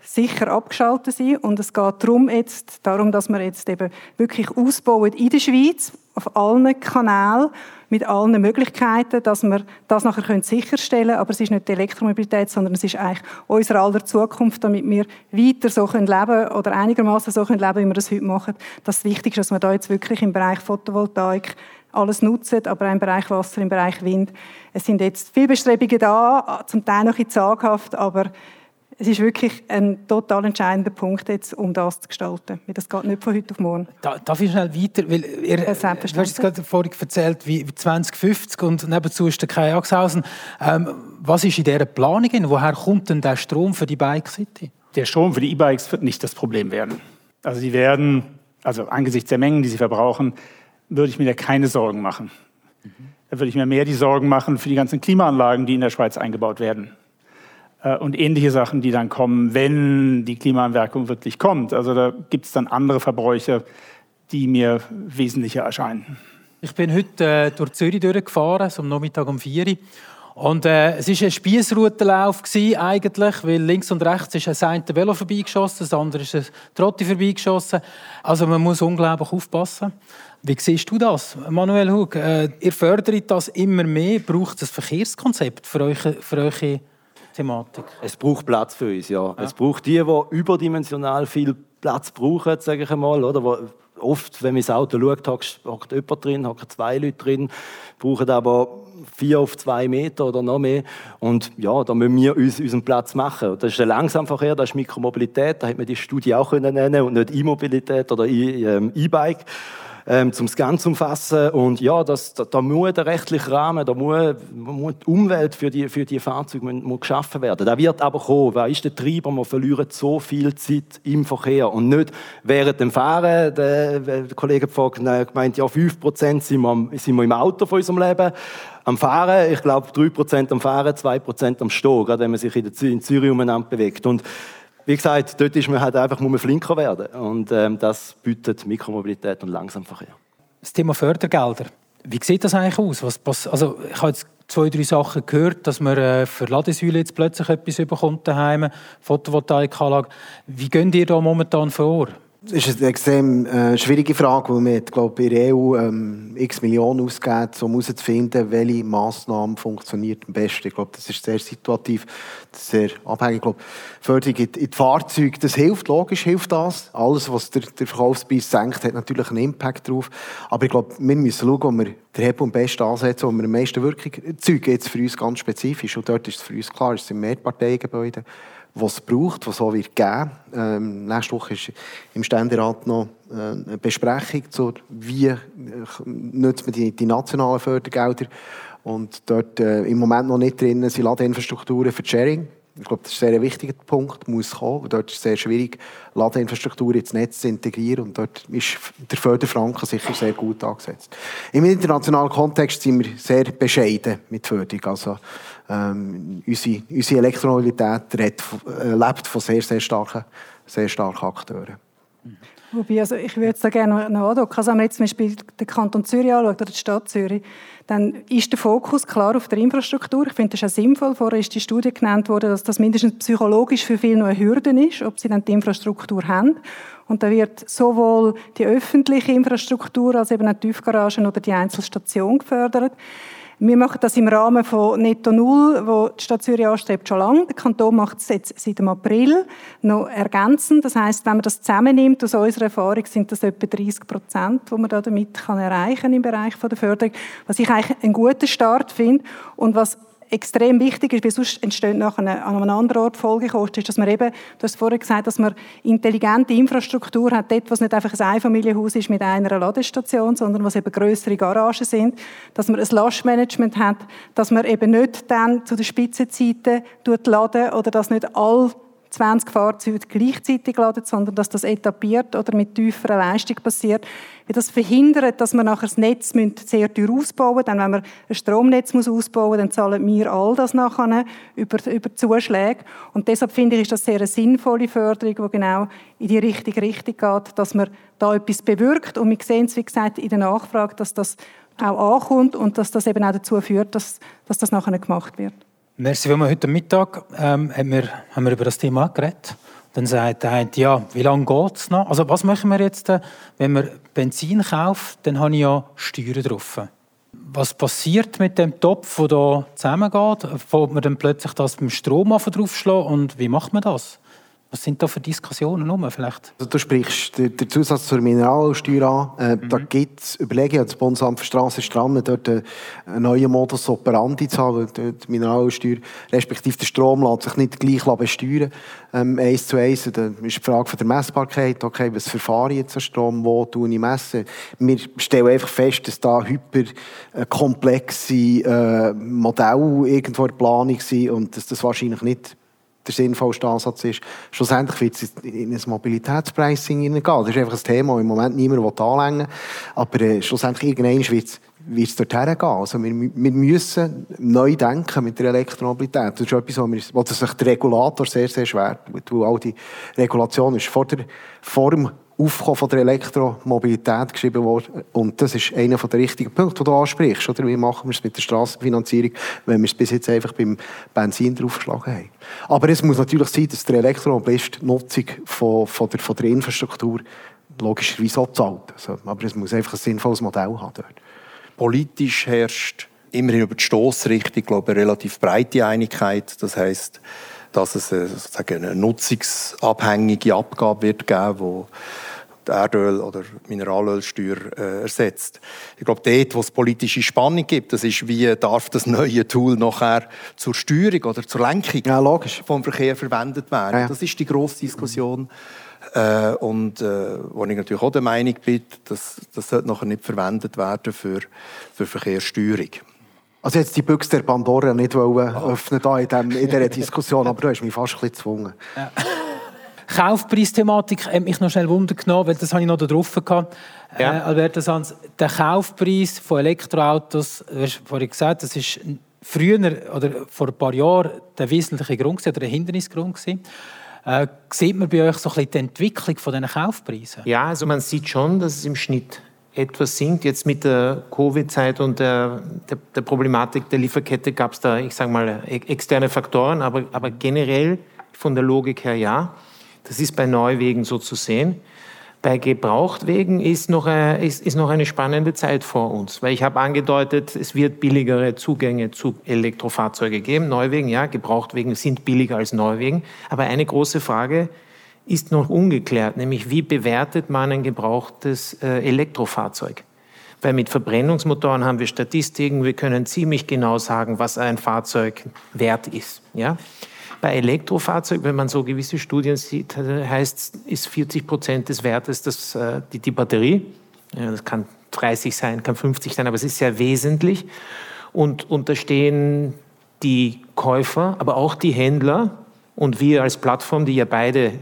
sicher abgeschaltet sein. Und es geht darum, jetzt, darum, dass wir jetzt eben wirklich ausbauen in der Schweiz, auf allen Kanälen, mit allen Möglichkeiten, dass wir das nachher sicherstellen können. Aber es ist nicht die Elektromobilität, sondern es ist eigentlich unsere aller Zukunft, damit wir weiter so leben können oder einigermaßen so leben können, wie wir das heute machen. Das Wichtigste ist, dass wir da jetzt wirklich im Bereich Photovoltaik alles nutzen, aber auch im Bereich Wasser, im Bereich Wind. Es sind jetzt viele Bestrebungen da, zum Teil noch ein zaghaft, aber es ist wirklich ein total entscheidender Punkt, jetzt, um das zu gestalten. Weil das geht nicht von heute auf morgen. Da, darf ich schnell weiter? Weil ihr, ja, du hast gerade vorhin erzählt, wie 2050 und nebenzu ist der Kai Axhausen. Ähm, was ist in dieser Planung? Woher kommt denn der Strom für die Bike City? Der Strom für die E-Bikes wird nicht das Problem werden. Also sie werden, also angesichts der Mengen, die sie verbrauchen, würde ich mir da keine Sorgen machen. Mhm. Da würde ich mir mehr die Sorgen machen für die ganzen Klimaanlagen, die in der Schweiz eingebaut werden. Äh, und ähnliche Sachen, die dann kommen, wenn die Klimaanwirkung wirklich kommt. Also da gibt es dann andere Verbräuche, die mir wesentlicher erscheinen. Ich bin heute äh, durch Zürich durchgefahren, so am Nachmittag um 4 Uhr. Und äh, es war ein Spießrutenlauf eigentlich, weil links und rechts ist ein eine Velo vorbeigeschossen, das andere ist ein Trotti vorbeigeschossen. Also man muss unglaublich aufpassen. Wie siehst du das, Manuel Hug? Äh, ihr fördert das immer mehr. Braucht es ein Verkehrskonzept für eure, für eure Thematik? Es braucht Platz für uns, ja. ja. Es braucht die, die überdimensional viel Platz brauchen, sage ich einmal, oder? Wo oft, wenn man ins Auto schaut, hockt jemand drin, hocken zwei Leute drin, brauchen aber vier auf zwei Meter oder noch mehr. Und ja, da müssen wir uns unseren Platz machen. Das ist ein Langsamverkehr, das ist Mikromobilität, da hat man die Studie auch können nennen und nicht E-Mobilität oder ähm, E-Bike ähm, zum ganz umfassen. Und ja, das, da, da muss der rechtliche Rahmen, da muss, muss die Umwelt für die, für die Fahrzeuge muss, muss geschaffen werden. Da wird aber kommen. Wer ist der Treiber? Wir verlieren so viel Zeit im Verkehr und nicht während dem Fahren. Der, der Kollege meint, ja, 5% sind wir, sind wir im Auto von unserem Leben am Fahren, ich glaube 3% am Fahren, 2% am Stehen, gerade wenn man sich in Zürich umeinander bewegt. Und wie gesagt, dort ist man halt einfach, muss man flinker werden. Und ähm, das bietet Mikromobilität und Langsamverkehr. Das Thema Fördergelder. Wie sieht das eigentlich aus? Was, also ich habe jetzt zwei, drei Sachen gehört, dass man äh, für Ladesäule jetzt plötzlich etwas bekommt daheim, Photovoltaikanlage. Wie gehen ihr da momentan vor? Das ist eine extrem äh, schwierige Frage, weil wir, glaube in der EU ähm, x Millionen ausgeben, um herauszufinden, welche Massnahme funktioniert am besten. Ich glaube, das ist sehr situativ, sehr abhängig. Ich glaube, Förderung in, in die Fahrzeuge, das hilft, logisch hilft das. Alles, was der, der Verkaufspreis senkt, hat natürlich einen Impact drauf. Aber ich glaube, wir müssen schauen, wo wir den Hebel am besten ansetzen, wo wir am meisten Wirkung erzeugen. Jetzt für uns ganz spezifisch. Und dort ist es für uns klar, es sind Mehrparteiengebäude was es braucht, was so wird geben. Ähm, nächste Woche ist im Ständerat noch äh, eine Besprechung zu, wie äh, nutzt man die, die nationalen Fördergelder. Und dort äh, im Moment noch nicht drin sind Ladeinfrastrukturen für Sharing. Ich glaube, das ist ein sehr wichtiger Punkt, muss kommen. Dort ist es sehr schwierig, Ladeinfrastruktur ins Netz zu integrieren und dort ist der Förderfranken sicher sehr gut angesetzt. Im internationalen Kontext sind wir sehr bescheiden mit Förderung. Also, ähm, unsere, unsere Elektromobilität äh, lebt von sehr, sehr starken, sehr starken Akteuren. Wobei, also ich würde da gerne noch andocken. Also wenn man jetzt zum Beispiel den Kanton Zürich anschaut, oder die Stadt Zürich, dann ist der Fokus klar auf der Infrastruktur. Ich finde das auch sinnvoll. Vorher ist die Studie genannt worden, dass das mindestens psychologisch für viele noch eine Hürde ist, ob sie dann die Infrastruktur haben. Und da wird sowohl die öffentliche Infrastruktur als eben auch die Tiefgaragen oder die Einzelstation gefördert. Wir machen das im Rahmen von Netto Null, wo die Stadt Zürich anstrebt, schon lange. Der Kanton macht es jetzt seit dem April noch ergänzend. Das heißt, wenn man das zusammennimmt, aus unserer Erfahrung sind das etwa 30 Prozent, die man da damit kann erreichen im Bereich der Förderung, was ich eigentlich einen guten Start finde und was extrem wichtig ist, weil sonst entsteht nachher an einem anderen Ort Folgekosten, ist, dass man eben, du hast vorhin gesagt, dass man intelligente Infrastruktur hat, dort, was nicht einfach ein Einfamilienhaus ist mit einer Ladestation, sondern was eben größere Garagen sind, dass man ein Lastmanagement hat, dass man eben nicht dann zu den Spitzenzeiten laden oder dass nicht all 20 Fahrzeuge gleichzeitig laden, sondern dass das etappiert oder mit tieferer Leistung passiert. Weil das verhindert, dass wir nachher das Netz sehr teuer ausbauen. Dann, wenn wir ein Stromnetz ausbauen muss, dann zahlen wir all das nachher über, über Zuschläge. Und deshalb finde ich, ist das sehr eine sinnvolle Förderung, die genau in die richtige Richtung geht, dass man da etwas bewirkt. Und wir sehen es, wie gesagt, in der Nachfrage, dass das auch ankommt und dass das eben auch dazu führt, dass, dass das nachher gemacht wird. Merci, wir heute Mittag ähm, haben, wir, haben wir über das Thema geredet. Dann sagt der eine, ja, wie lange geht es noch? Also was machen wir jetzt, äh, wenn man Benzin kauft, dann habe ich ja Steuern drauf. Was passiert mit dem Topf, der hier zusammengeht? Fällt man dann plötzlich das beim Strom draufschlagen und wie macht man das? Was sind da für Diskussionen rum, vielleicht? Also du sprichst den, den Zusatz zur Mineralsteuer an. Äh, mhm. Da gibt es Überlegungen, das Bundesamt für Straße ist dran, dort einen neuen Modus operandi zu haben. Die Mineralsteuer, respektive der Strom, lässt sich nicht gleich besteuern, ähm, eins zu eins. Da ist die Frage von der Messbarkeit. Okay, was verfahre ich jetzt an Strom? Wo tue ich messen? Wir stellen einfach fest, dass da hyperkomplexe äh, Modelle irgendwo in Planung sind und dass das wahrscheinlich nicht der sinnvollste Ansatz ist. Schlussendlich wird es in ein Mobilitätspricing hineingehen. Das ist einfach ein Thema, das im Moment niemand anlängen will. Aber äh, schlussendlich irgendwann wird es wird dorthin gehen. Also wir, wir müssen neu denken mit der Elektromobilität. Das ist etwas, wo, wir, wo sich der Regulator sehr, sehr schwer tut. All die Regulation ist vor der Form Aufkommen von der Elektromobilität geschrieben worden. Und das ist einer der richtigen Punkte, die du ansprichst. Oder? Wie machen wir es mit der Straßenfinanzierung, wenn wir es bis jetzt einfach beim Benzin draufgeschlagen haben? Aber es muss natürlich sein, dass der Elektromobilist die Nutzung von, von, der, von der Infrastruktur logischerweise auch zahlt. Also, aber es muss einfach ein sinnvolles Modell haben dort. Politisch herrscht immerhin über die Stoßrichtung, glaube ich, eine relativ breite Einigkeit. Das heißt, dass es eine, sozusagen eine nutzungsabhängige Abgabe wird geben, wo die Erdöl- oder Mineralölsteuer äh, ersetzt. Ich glaube, dort, wo es politische Spannung gibt, das ist, wie darf das neue Tool nachher zur Steuerung oder zur Lenkung ja, logisch. vom Verkehr verwendet werden. Ja. Das ist die grosse Diskussion. Äh, und äh, wo ich natürlich auch der Meinung bin, dass das sollte nachher nicht verwendet werden für, für Verkehrssteuerung. Also jetzt die Büchse der Pandora nicht wollen oh. öffnen da in, dem, in dieser Diskussion, aber du hast mich fast ein bisschen gezwungen. Ja. Kaufpreisthematik hat mich noch schnell Wunder genommen, weil das habe ich noch da drauf gehabt. Ja. Äh, Alberto Sanz, der Kaufpreis von Elektroautos, du hast vorhin gesagt, das ist früher oder vor ein paar Jahren der wesentliche Grund oder der Hindernisgrund gewesen. Äh, sieht man bei euch so ein bisschen die Entwicklung von diesen Kaufpreisen? Ja, also man sieht schon, dass es im Schnitt etwas sinkt. Jetzt mit der Covid-Zeit und der, der, der, Problematik der Lieferkette gab es da, ich sage mal, externe Faktoren, aber, aber generell von der Logik her ja. Das ist bei Neuwegen so zu sehen. Bei Gebrauchtwegen ist noch, eine, ist, ist noch eine spannende Zeit vor uns, weil ich habe angedeutet, es wird billigere Zugänge zu Elektrofahrzeugen geben. Neuwegen, ja, Gebrauchtwegen sind billiger als Neuwegen. Aber eine große Frage ist noch ungeklärt, nämlich wie bewertet man ein gebrauchtes äh, Elektrofahrzeug? Weil mit Verbrennungsmotoren haben wir Statistiken, wir können ziemlich genau sagen, was ein Fahrzeug wert ist. Ja? Bei Elektrofahrzeugen, wenn man so gewisse Studien sieht, heißt, ist 40 Prozent des Wertes das, äh, die, die Batterie. Ja, das kann 30 sein, kann 50 sein, aber es ist sehr wesentlich. Und, und da stehen die Käufer, aber auch die Händler und wir als Plattform, die ja beide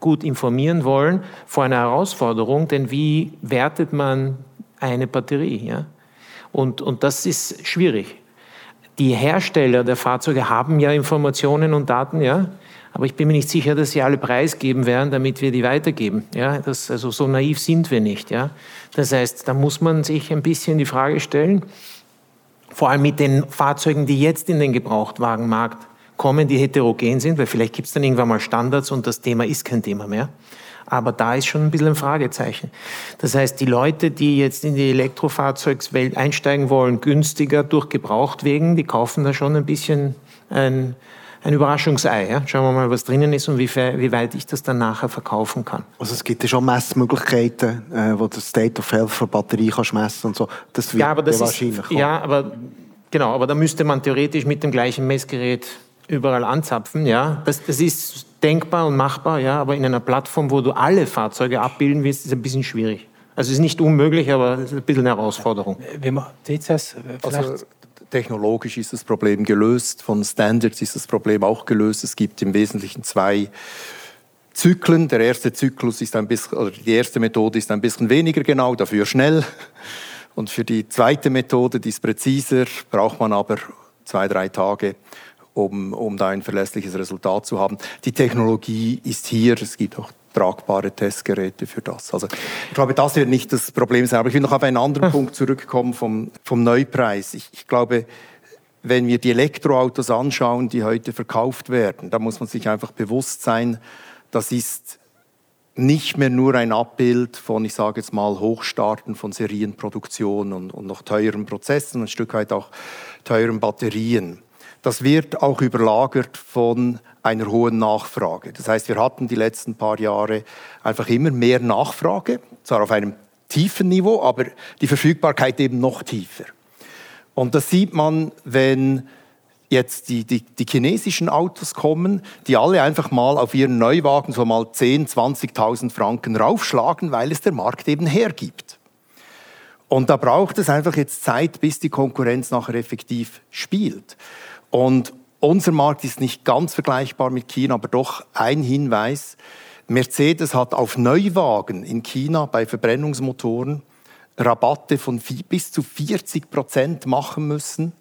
gut informieren wollen, vor einer Herausforderung, denn wie wertet man eine Batterie? Ja? Und, und das ist schwierig. Die Hersteller der Fahrzeuge haben ja Informationen und Daten, ja, aber ich bin mir nicht sicher, dass sie alle preisgeben werden, damit wir die weitergeben. Ja, das, also so naiv sind wir nicht. Ja. Das heißt, da muss man sich ein bisschen die Frage stellen, vor allem mit den Fahrzeugen, die jetzt in den Gebrauchtwagenmarkt kommen, die heterogen sind, weil vielleicht gibt es dann irgendwann mal Standards und das Thema ist kein Thema mehr. Aber da ist schon ein bisschen ein Fragezeichen. Das heißt, die Leute, die jetzt in die Elektrofahrzeugswelt einsteigen wollen, günstiger durch Gebrauchtwegen, die kaufen da schon ein bisschen ein, ein Überraschungsei. Ja? Schauen wir mal, was drinnen ist und wie, wie, weit ich das dann nachher verkaufen kann. Also es gibt ja schon Messmöglichkeiten, äh, wo du State of Health von Batterie kannst messen und so. Das wird ja, aber das wahrscheinlich ist, Ja, aber genau, aber da müsste man theoretisch mit dem gleichen Messgerät überall anzapfen. Ja? Das, das ist denkbar und machbar, ja, aber in einer Plattform, wo du alle Fahrzeuge abbilden willst, ist es ein bisschen schwierig. Also es ist nicht unmöglich, aber es ist ein bisschen eine Herausforderung. Wie man DCS also, technologisch ist das Problem gelöst, von Standards ist das Problem auch gelöst. Es gibt im Wesentlichen zwei Zyklen. Der erste Zyklus ist ein bisschen, oder die erste Methode ist ein bisschen weniger genau, dafür schnell. Und für die zweite Methode, die ist präziser, braucht man aber zwei, drei Tage um, um da ein verlässliches Resultat zu haben. Die Technologie ist hier, es gibt auch tragbare Testgeräte für das. Also ich glaube, das wird nicht das Problem sein. Aber ich will noch auf einen anderen hm. Punkt zurückkommen vom, vom Neupreis. Ich, ich glaube, wenn wir die Elektroautos anschauen, die heute verkauft werden, da muss man sich einfach bewusst sein, das ist nicht mehr nur ein Abbild von, ich sage jetzt mal, Hochstarten von Serienproduktion und, und noch teuren Prozessen, ein Stück weit auch teuren Batterien das wird auch überlagert von einer hohen Nachfrage. Das heißt, wir hatten die letzten paar Jahre einfach immer mehr Nachfrage, zwar auf einem tiefen Niveau, aber die Verfügbarkeit eben noch tiefer. Und das sieht man, wenn jetzt die, die, die chinesischen Autos kommen, die alle einfach mal auf ihren Neuwagen so mal 10.000, 20.000 Franken raufschlagen, weil es der Markt eben hergibt. Und da braucht es einfach jetzt Zeit, bis die Konkurrenz nachher effektiv spielt. Und unser Markt ist nicht ganz vergleichbar mit China, aber doch ein Hinweis. Mercedes hat auf Neuwagen in China bei Verbrennungsmotoren Rabatte von bis zu 40 Prozent machen müssen,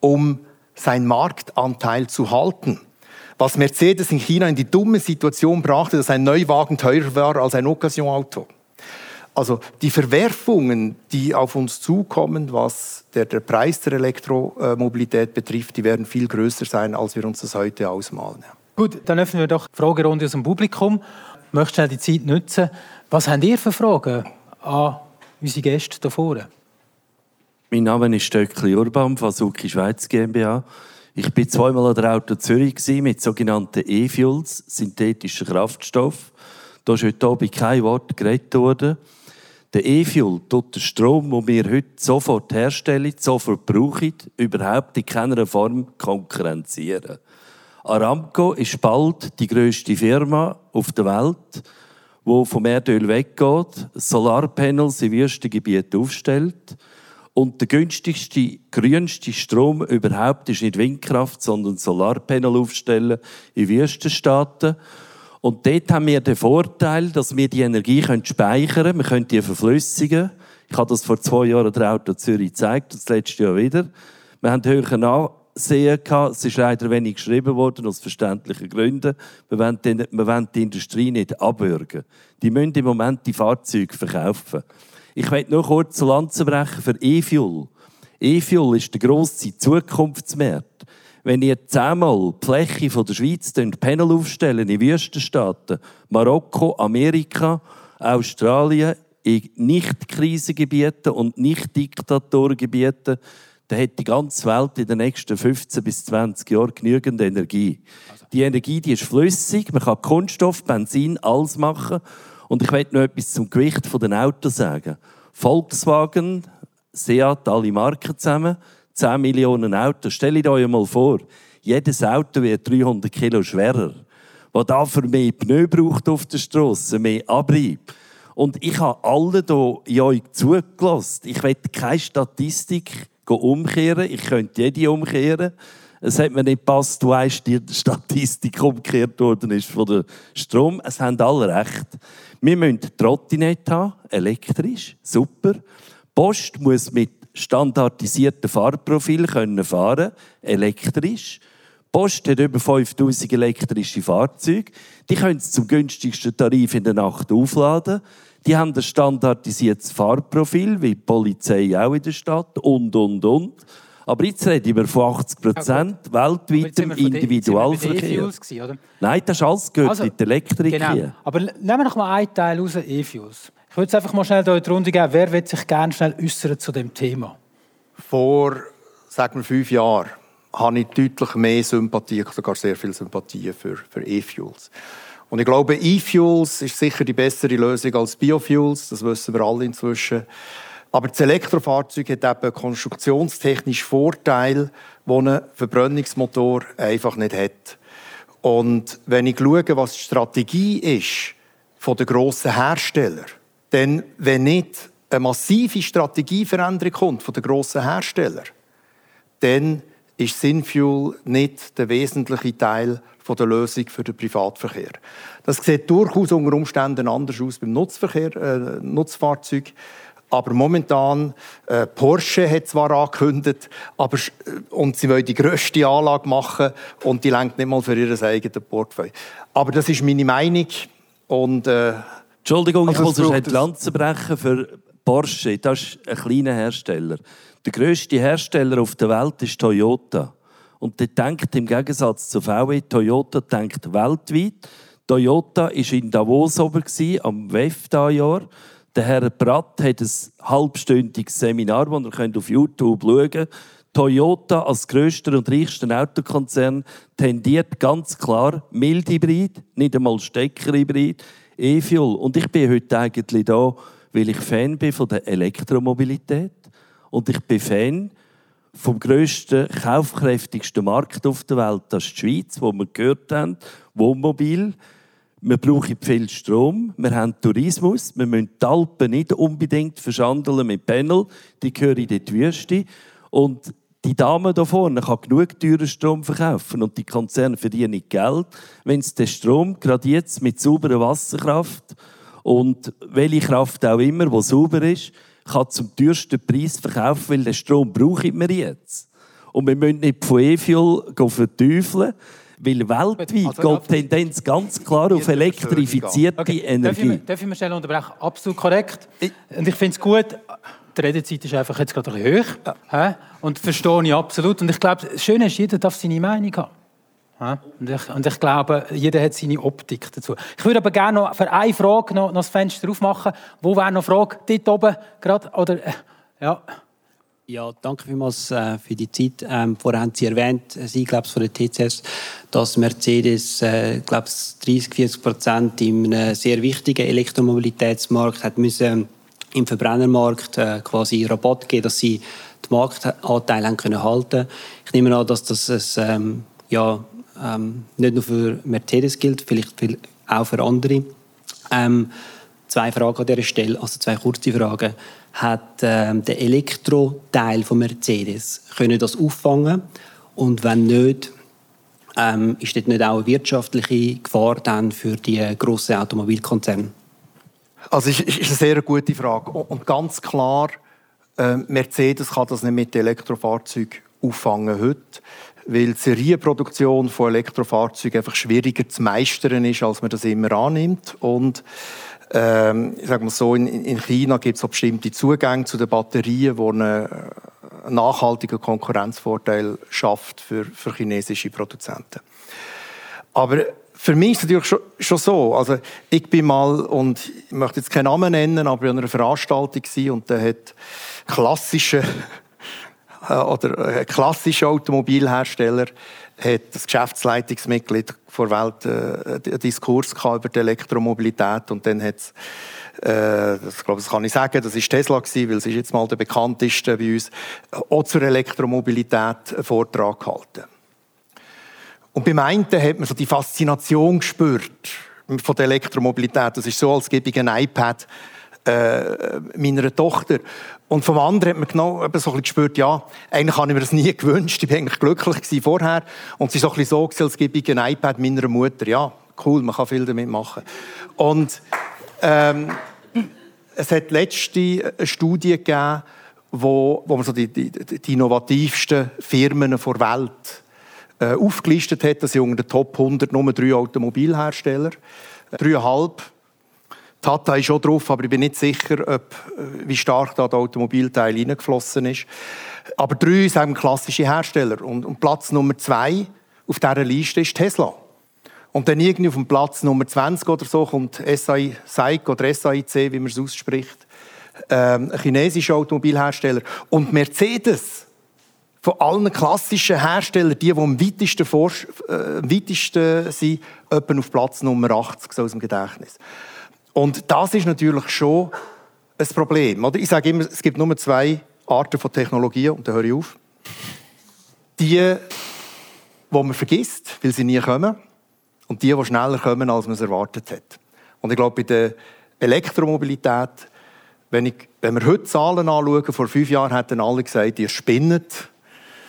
um seinen Marktanteil zu halten. Was Mercedes in China in die dumme Situation brachte, dass ein Neuwagen teurer war als ein Occasion-Auto. Also die Verwerfungen, die auf uns zukommen, was der, der Preis der Elektromobilität betrifft, die werden viel größer sein, als wir uns das heute ausmalen. Gut, dann öffnen wir doch die Fragerunde aus dem Publikum. Ich möchte schnell die Zeit nutzen. Was habt ihr für Fragen an unsere Gäste hier vorne? Mein Name ist Stöckli Urban von Suki Schweiz GmbH. Ich war zweimal an der Auto Zürich mit sogenannten E-Fuels, synthetischen Kraftstoff. Da ist heute Abend kein Wort geredet worden. Der E-Fuel tut den Strom, den wir heute sofort herstellen, sofort brauchen, überhaupt in keiner Form konkurrenzieren. Aramco ist bald die grösste Firma auf der Welt, die vom Erdöl weggeht, Solarpanels in Wüstengebieten aufstellt und der günstigste, grünste Strom überhaupt ist nicht Windkraft, sondern Solarpanel aufstellen in Wüstenstaaten. Und dort haben wir den Vorteil, dass wir die Energie speichern können. Wir können die verflüssigen. Ich habe das vor zwei Jahren der Auto Zürich gezeigt und das letzte Jahr wieder. Wir haben höheren Ansehen gehabt. Es ist leider wenig geschrieben worden, aus verständlichen Gründen. Wir wollen die, wir wollen die Industrie nicht abwürgen. Die müssen im Moment die Fahrzeuge verkaufen. Ich möchte nur kurz zu Lanze brechen für E-Fuel. E-Fuel ist der grosse Zukunftsmarkt. Wenn ihr zehnmal die Fläche von der Schweiz Panel aufstellen in Wüstenstaaten, Marokko, Amerika, Australien, in Nicht-Krisengebieten und Nicht-Diktatorgebieten, dann hat die ganze Welt in den nächsten 15 bis 20 Jahren genügend Energie. Die Energie die ist flüssig, man kann Kunststoff, Benzin, alles machen. Und ich möchte noch etwas zum Gewicht der Autos sagen. Volkswagen, Seat, alle Marken zusammen, 10 Millionen Autos. Stellt euch mal vor, jedes Auto wird 300 Kilo schwerer. Was dafür mehr Pneu braucht auf der Straße, mehr Abrieb. Und ich habe alle hier in euch zugelassen. Ich will keine Statistik umkehren. Ich könnte jede umkehren. Es hat mir nicht gepasst, du die Statistik umgekehrt worden ist von der Strom. Es haben alle recht. Wir müssen Trottinett haben, elektrisch, super. Post muss mit standardisierten Fahrprofilen können fahren, elektrisch. Post hat über 5000 elektrische Fahrzeuge. Die können sie zum günstigsten Tarif in der Nacht aufladen. Die haben ein standardisiertes Fahrprofil, wie die Polizei auch in der Stadt und, und, und. Aber jetzt reden wir von 80 Prozent weltweitem Individualverkehr. oder? Nein, das ist alles gehört Also, mit der Elektrik Genau. hier. Aber nehmen wir noch mal einen Teil raus, E-Fuels. Ich würde es einfach mal schnell in die Runde geben. Wer will sich gerne schnell äußern zu dem Thema? Vor, sagen wir, fünf Jahren habe ich deutlich mehr Sympathie, sogar sehr viel Sympathie für, für E-Fuels. Und ich glaube, E-Fuels ist sicher die bessere Lösung als Biofuels, das wissen wir alle inzwischen. Aber das Elektrofahrzeug hat eben konstruktionstechnisch Vorteile, die ein Verbrennungsmotor einfach nicht hat. Und wenn ich schaue, was die Strategie ist von den grossen Herstellern, dann, wenn nicht eine massive Strategieveränderung kommt von den grossen Herstellern, dann ist Synfuel nicht der wesentliche Teil der Lösung für den Privatverkehr. Das sieht durchaus unter Umständen anders aus beim Nutzverkehr, äh, Nutzfahrzeug. Aber momentan, äh, Porsche hat zwar angekündigt, aber, äh, und sie wollen die grösste Anlage machen und die lenkt nicht mal für ihr eigenes Portfolio. Aber das ist meine Meinung und äh, Entschuldigung, Also ich muss eine ein- Lanze brechen für Porsche. Das ist ein kleiner Hersteller. Der grösste Hersteller auf der Welt ist Toyota. Und der denkt im Gegensatz zu VW, Toyota denkt weltweit. Toyota war in Davos oben am WEF dieses Jahr. Der Herr Pratt hat ein halbstündiges Seminar, das ihr könnt auf YouTube schauen könnt. Toyota als grösster und reichster Autokonzern tendiert ganz klar Mildhybrid, nicht einmal Steckerhybrid, E-Fuel. Und ich bin heute eigentlich da, weil ich Fan bin von der Elektromobilität. Und ich bin Fan vom grössten, kaufkräftigsten Markt auf der Welt, das ist die Schweiz, wo wir gehört haben, Wohnmobil. Wir brauchen viel Strom, wir haben Tourismus, wir müssen die Alpen nicht unbedingt verschandeln mit Panel, die gehören in die Wüste. Und die Dame da vorne kann genug teuren Strom verkaufen und die Konzerne verdienen Geld, wenn sie den Strom gerade jetzt mit sauberer Wasserkraft und welche Kraft auch immer, die sauber ist, kann zum teuersten Preis verkaufen, weil den Strom brauchen wir jetzt. Und wir müssen nicht von E-Fuel verteufeln, weil weltweit Also, geht die Tendenz ganz klar auf elektrifizierte Darf ich, Energie. mich- darf ich mich schnell unterbrechen? Absolut korrekt. Und ich finde es gut, die Redezeit ist einfach jetzt gerade ein bisschen hoch. hä? Und das verstehe ich absolut. Und ich glaube, das Schöne ist, jeder darf seine Meinung haben. Und ich, und ich glaube, jeder hat seine Optik dazu. Ich würde aber gerne noch für eine Frage noch, noch das Fenster aufmachen. Wo wäre noch eine Frage? Dort oben gerade? Oder, äh, ja. Ja, danke vielmals äh, für die Zeit. Ähm, vorher haben Sie erwähnt, äh, Sie, glaube von der TCS, dass Mercedes, äh, glaube 30, 40 Prozent in einem sehr wichtigen Elektromobilitätsmarkt hat müssen im Verbrennermarkt äh, quasi Rabatt geben, dass sie den Marktanteil haben können halten. Ich nehme an, dass das ein, ähm, ja ähm, nicht nur für Mercedes gilt, vielleicht viel- auch für andere. Ähm, zwei Fragen an dieser Stelle, also zwei kurze Fragen. Hat ähm, der Elektroteil von Mercedes können das auffangen? Und wenn nicht, ähm, ist dort nicht auch eine wirtschaftliche Gefahr dann für die grossen Automobilkonzerne? Also ist, ist eine sehr gute Frage. Und ganz klar, äh, Mercedes kann das nicht mit Elektrofahrzeugen auffangen heute, weil die Serienproduktion von Elektrofahrzeugen einfach schwieriger zu meistern ist, als man das immer annimmt. Und ähm, ich sage mal so, in, in China gibt es auch bestimmte Zugänge zu den Batterien, die einen, äh, nachhaltigen Konkurrenzvorteil schafft für, für chinesische Produzenten. Aber für mich ist es natürlich schon, schon so. Also ich bin mal, und ich möchte jetzt keinen Namen nennen, aber an einer Veranstaltung und da hat klassische äh, oder ein klassischer Automobilhersteller hat das Geschäftsleitungsmitglied vor Welt äh, einen Diskurs über die Elektromobilität und dann hat es äh, das, glaube, das kann ich sagen, das ist Tesla weil es ist jetzt mal der bekannteste bei uns, auch zur Elektromobilität einen Vortrag gehalten. Und beim einen hat man so die Faszination gespürt von der Elektromobilität. Das ist so, als gäbe ich ein iPad äh, meiner Tochter. Und vom anderen hat man genau so ein bisschen gespürt, ja, eigentlich habe ich mir das nie gewünscht. Ich war eigentlich glücklich vorher. Und es ist so ein bisschen so, als gebe ich ein iPad meiner Mutter. Ja, cool, man kann viel damit machen. Und ähm, es hat letzte Studie gegeben, wo, wo man so die, die, die innovativsten Firmen der Welt äh, aufgelistet hat. Das sind unter den Top 100 nur drei Automobilhersteller. Dreieinhalb. Tata ist auch drauf, aber ich bin nicht sicher, ob, äh, wie stark da der Automobilteil reingeflossen ist. Aber drei sind klassische Hersteller. Und, und Platz Nummer zwei auf dieser Liste ist Tesla. Und dann irgendwie auf dem Platz Nummer 20 oder so kommt SAI, SAIC oder SAIC, wie man es ausspricht, ähm, ein chinesischer Automobilhersteller. Und Mercedes, von allen klassischen Herstellern, die, die am weitesten, vor, äh, am weitesten sind, etwa auf Platz Nummer 80 so aus dem Gedächtnis. Und das ist natürlich schon ein Problem. Oder? Ich sage immer, es gibt nur zwei Arten von Technologien, und da höre ich auf. Die, die man vergisst, weil sie nie kommen, und die, die schneller kommen, als man es erwartet hat. Und ich glaube, bei der Elektromobilität, wenn, ich, wenn wir heute Zahlen anschauen, vor fünf Jahren hätten alle gesagt, ihr spinnet.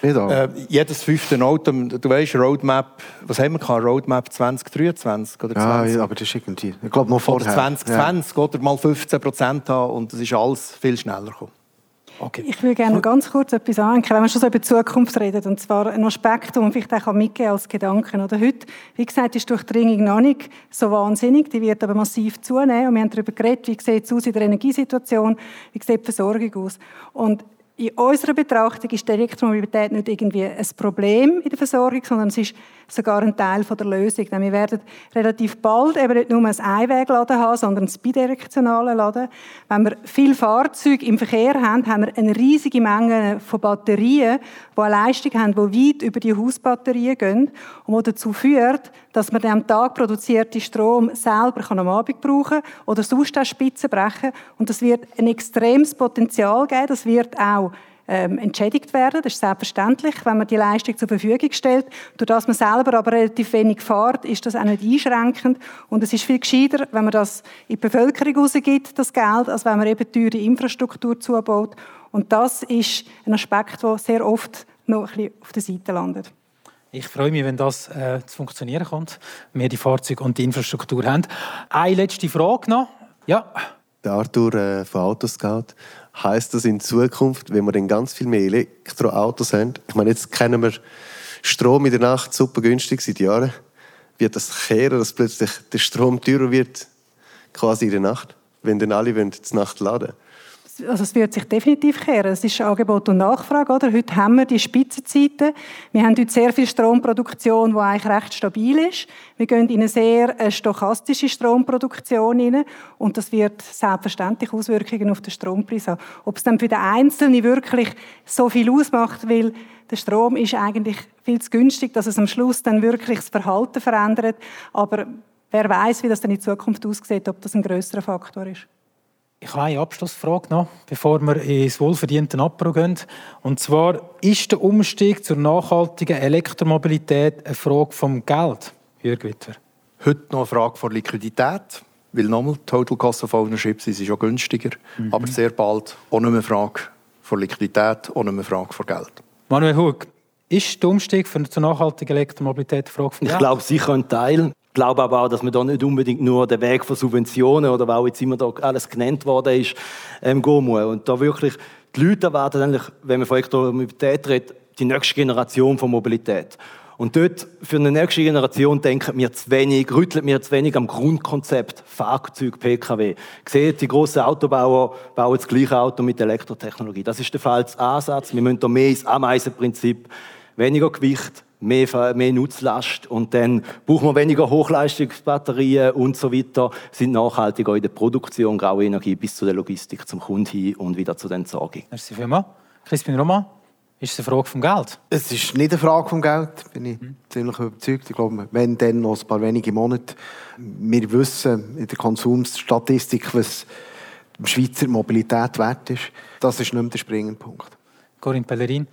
Äh, jedes fünfte Auto, du weißt, Roadmap, was haben wir gehabt? Roadmap 2023 oder 20? Ja, aber das ist irgendwie, ich glaube noch vorher. Oder 2020 ja. oder mal 15 Prozent haben und das ist alles viel schneller gekommen. Okay. Ich würde gerne noch ganz kurz etwas anhängen, wenn wir schon so über die Zukunft reden, und zwar ein Aspekt, den man vielleicht auch mitgeben als Gedanken. Oder heute, wie gesagt, ist die Durchdringung noch nicht so wahnsinnig, die wird aber massiv zunehmen und wir haben darüber geredet, wie sieht es aus in der Energiesituation, wie sieht die Versorgung aus. Und in unserer Betrachtung ist die Elektromobilität nicht irgendwie ein Problem in der Versorgung, sondern es ist sogar ein Teil der Lösung. Denn wir werden relativ bald eben nicht nur ein Einwegladen haben, sondern ein bidirektionales Laden. Wenn wir viele Fahrzeuge im Verkehr haben, haben wir eine riesige Menge von Batterien, die eine Leistung haben, die weit über die Hausbatterien gehen und die dazu führt, dass man den am Tag produzierten Strom selber am Abend brauchen kann oder sonst auch Spitzen brechen. Und das wird ein extremes Potenzial geben. Das wird auch ähm, entschädigt werden. Das ist selbstverständlich, wenn man die Leistung zur Verfügung stellt. Durch das man selber aber relativ wenig fährt, ist das auch nicht einschränkend. Und es ist viel gescheiter, wenn man das in die Bevölkerung rausgibt, das Geld, als wenn man eben teure Infrastruktur zubaut. Und das ist ein Aspekt, der sehr oft noch ein bisschen auf der Seite landet. Ich freue mich, wenn das äh, zu funktionieren kommt, wir die Fahrzeuge und die Infrastruktur haben. Eine letzte Frage noch. Ja. Der Arthur äh, von Autoscout. Heißt das in Zukunft, wenn wir dann ganz viel mehr Elektroautos haben? Ich meine, jetzt kennen wir Strom in der Nacht super günstig seit Jahren. Wird das kehren, dass plötzlich der Strom teurer wird, quasi in der Nacht, wenn dann alle wollen, die Nacht laden wollen? Also es wird sich definitiv kehren. Es ist Angebot und Nachfrage. Oder? Heute haben wir die Spitzenzeiten. Wir haben heute sehr viel Stromproduktion, die eigentlich recht stabil ist. Wir gehen in eine sehr äh, stochastische Stromproduktion rein. Und das wird selbstverständlich Auswirkungen auf den Strompreis haben. Ob es dann für den Einzelnen wirklich so viel ausmacht, weil der Strom ist eigentlich viel zu günstig, dass es am Schluss dann wirklich das Verhalten verändert. Aber wer weiß, wie das dann in Zukunft aussieht, ob das ein größerer Faktor ist. Ich habe eine Abschlussfrage noch, bevor wir ins wohlverdiente Abbruch gehen. Und zwar, ist der Umstieg zur nachhaltigen Elektromobilität eine Frage vom Geld, Jürg Wittwer? Heute noch eine Frage von Liquidität. Weil nochmal, Total Cost of Ownership ist schon günstiger. Mhm. Aber sehr bald auch nicht mehr eine Frage von Liquidität, auch nicht mehr eine Frage von Geld. Manuel Hug, ist der Umstieg zur nachhaltigen Elektromobilität eine Frage von Geld? Ich glaube, sicher ein Teil. Ich glaube aber auch, dass man da nicht unbedingt nur den Weg von Subventionen oder was auch jetzt immer da alles genannt worden ist, ähm, gehen muss. Und da wirklich, die Leute erwarten eigentlich, wenn man von Elektromobilität redet, die nächste Generation von Mobilität. Und dort, für eine nächste Generation, denken wir zu wenig, rütteln wir zu wenig am Grundkonzept Fahrzeug, PKW. Seht, die grossen Autobauer bauen das gleiche Auto mit Elektrotechnologie. Das ist der falsche Ansatz. Wir müssen da mehr ins Ameisenprinzip, weniger Gewicht, mehr, mehr Nutzlast und dann braucht man weniger Hochleistungsbatterien und so weiter, sind nachhaltiger in der Produktion graue Energie bis zu der Logistik zum Kunden hin und wieder zu den Entsorgung. Merci vielmals. Crispin Roman, ist es eine Frage vom Geld? Es ist nicht eine Frage vom Geld, bin ich mhm. ziemlich überzeugt. Ich glaube, wenn dann noch ein paar wenige Monate, wir wissen in der Konsumstatistik, was die Schweizer Mobilität wert ist, das ist nicht mehr der springende Punkt. Corinne Pellerin,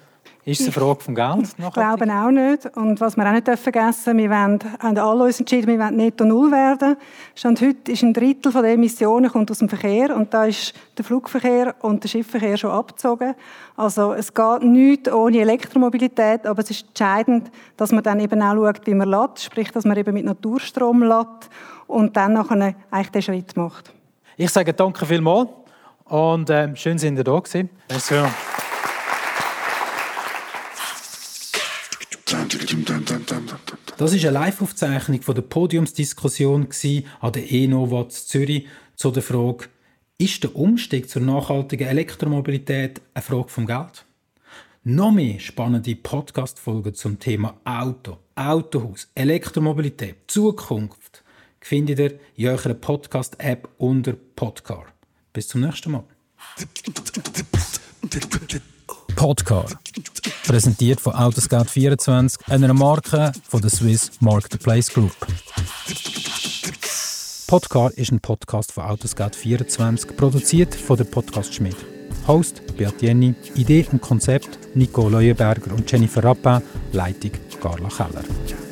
Ist es eine Frage vom Geld? Ich glaube auch nicht. Und was wir auch nicht vergessen dürfen, wir wollen, haben alle uns entschieden, wir wollen netto null werden. Stand heute ist ein Drittel der Emissionen kommt aus dem Verkehr und da ist der Flugverkehr und der Schiffverkehr schon abgezogen. Also es geht nichts ohne Elektromobilität, aber es ist entscheidend, dass man dann eben auch schaut, wie man lädt, sprich, dass man eben mit Naturstrom lädt und dann nachher eigentlich den Schritt macht. Ich sage danke vielmals und äh, schön, sind ihr da gewesen. Merci. Das ist eine Live-Aufzeichnung von der Podiumsdiskussion an der ENOVA Zürich zu der Frage, ist der Umstieg zur nachhaltigen Elektromobilität eine Frage vom Geld? Noch mehr spannende Podcast-Folgen zum Thema Auto, Autohaus, Elektromobilität, Zukunft findet ihr in eurer Podcast-App unter Podcar. Bis zum nächsten Mal. Podcar. Präsentiert von Autoscout24, einer Marke von der Swiss Marketplace Group. Podcar ist ein Podcast von Autoscout24, produziert von der Podcast Schmidt. Host Beat Jenny, Idee und Konzept Nico Leuenberger und Jennifer Rappin, Leitung Carla Keller.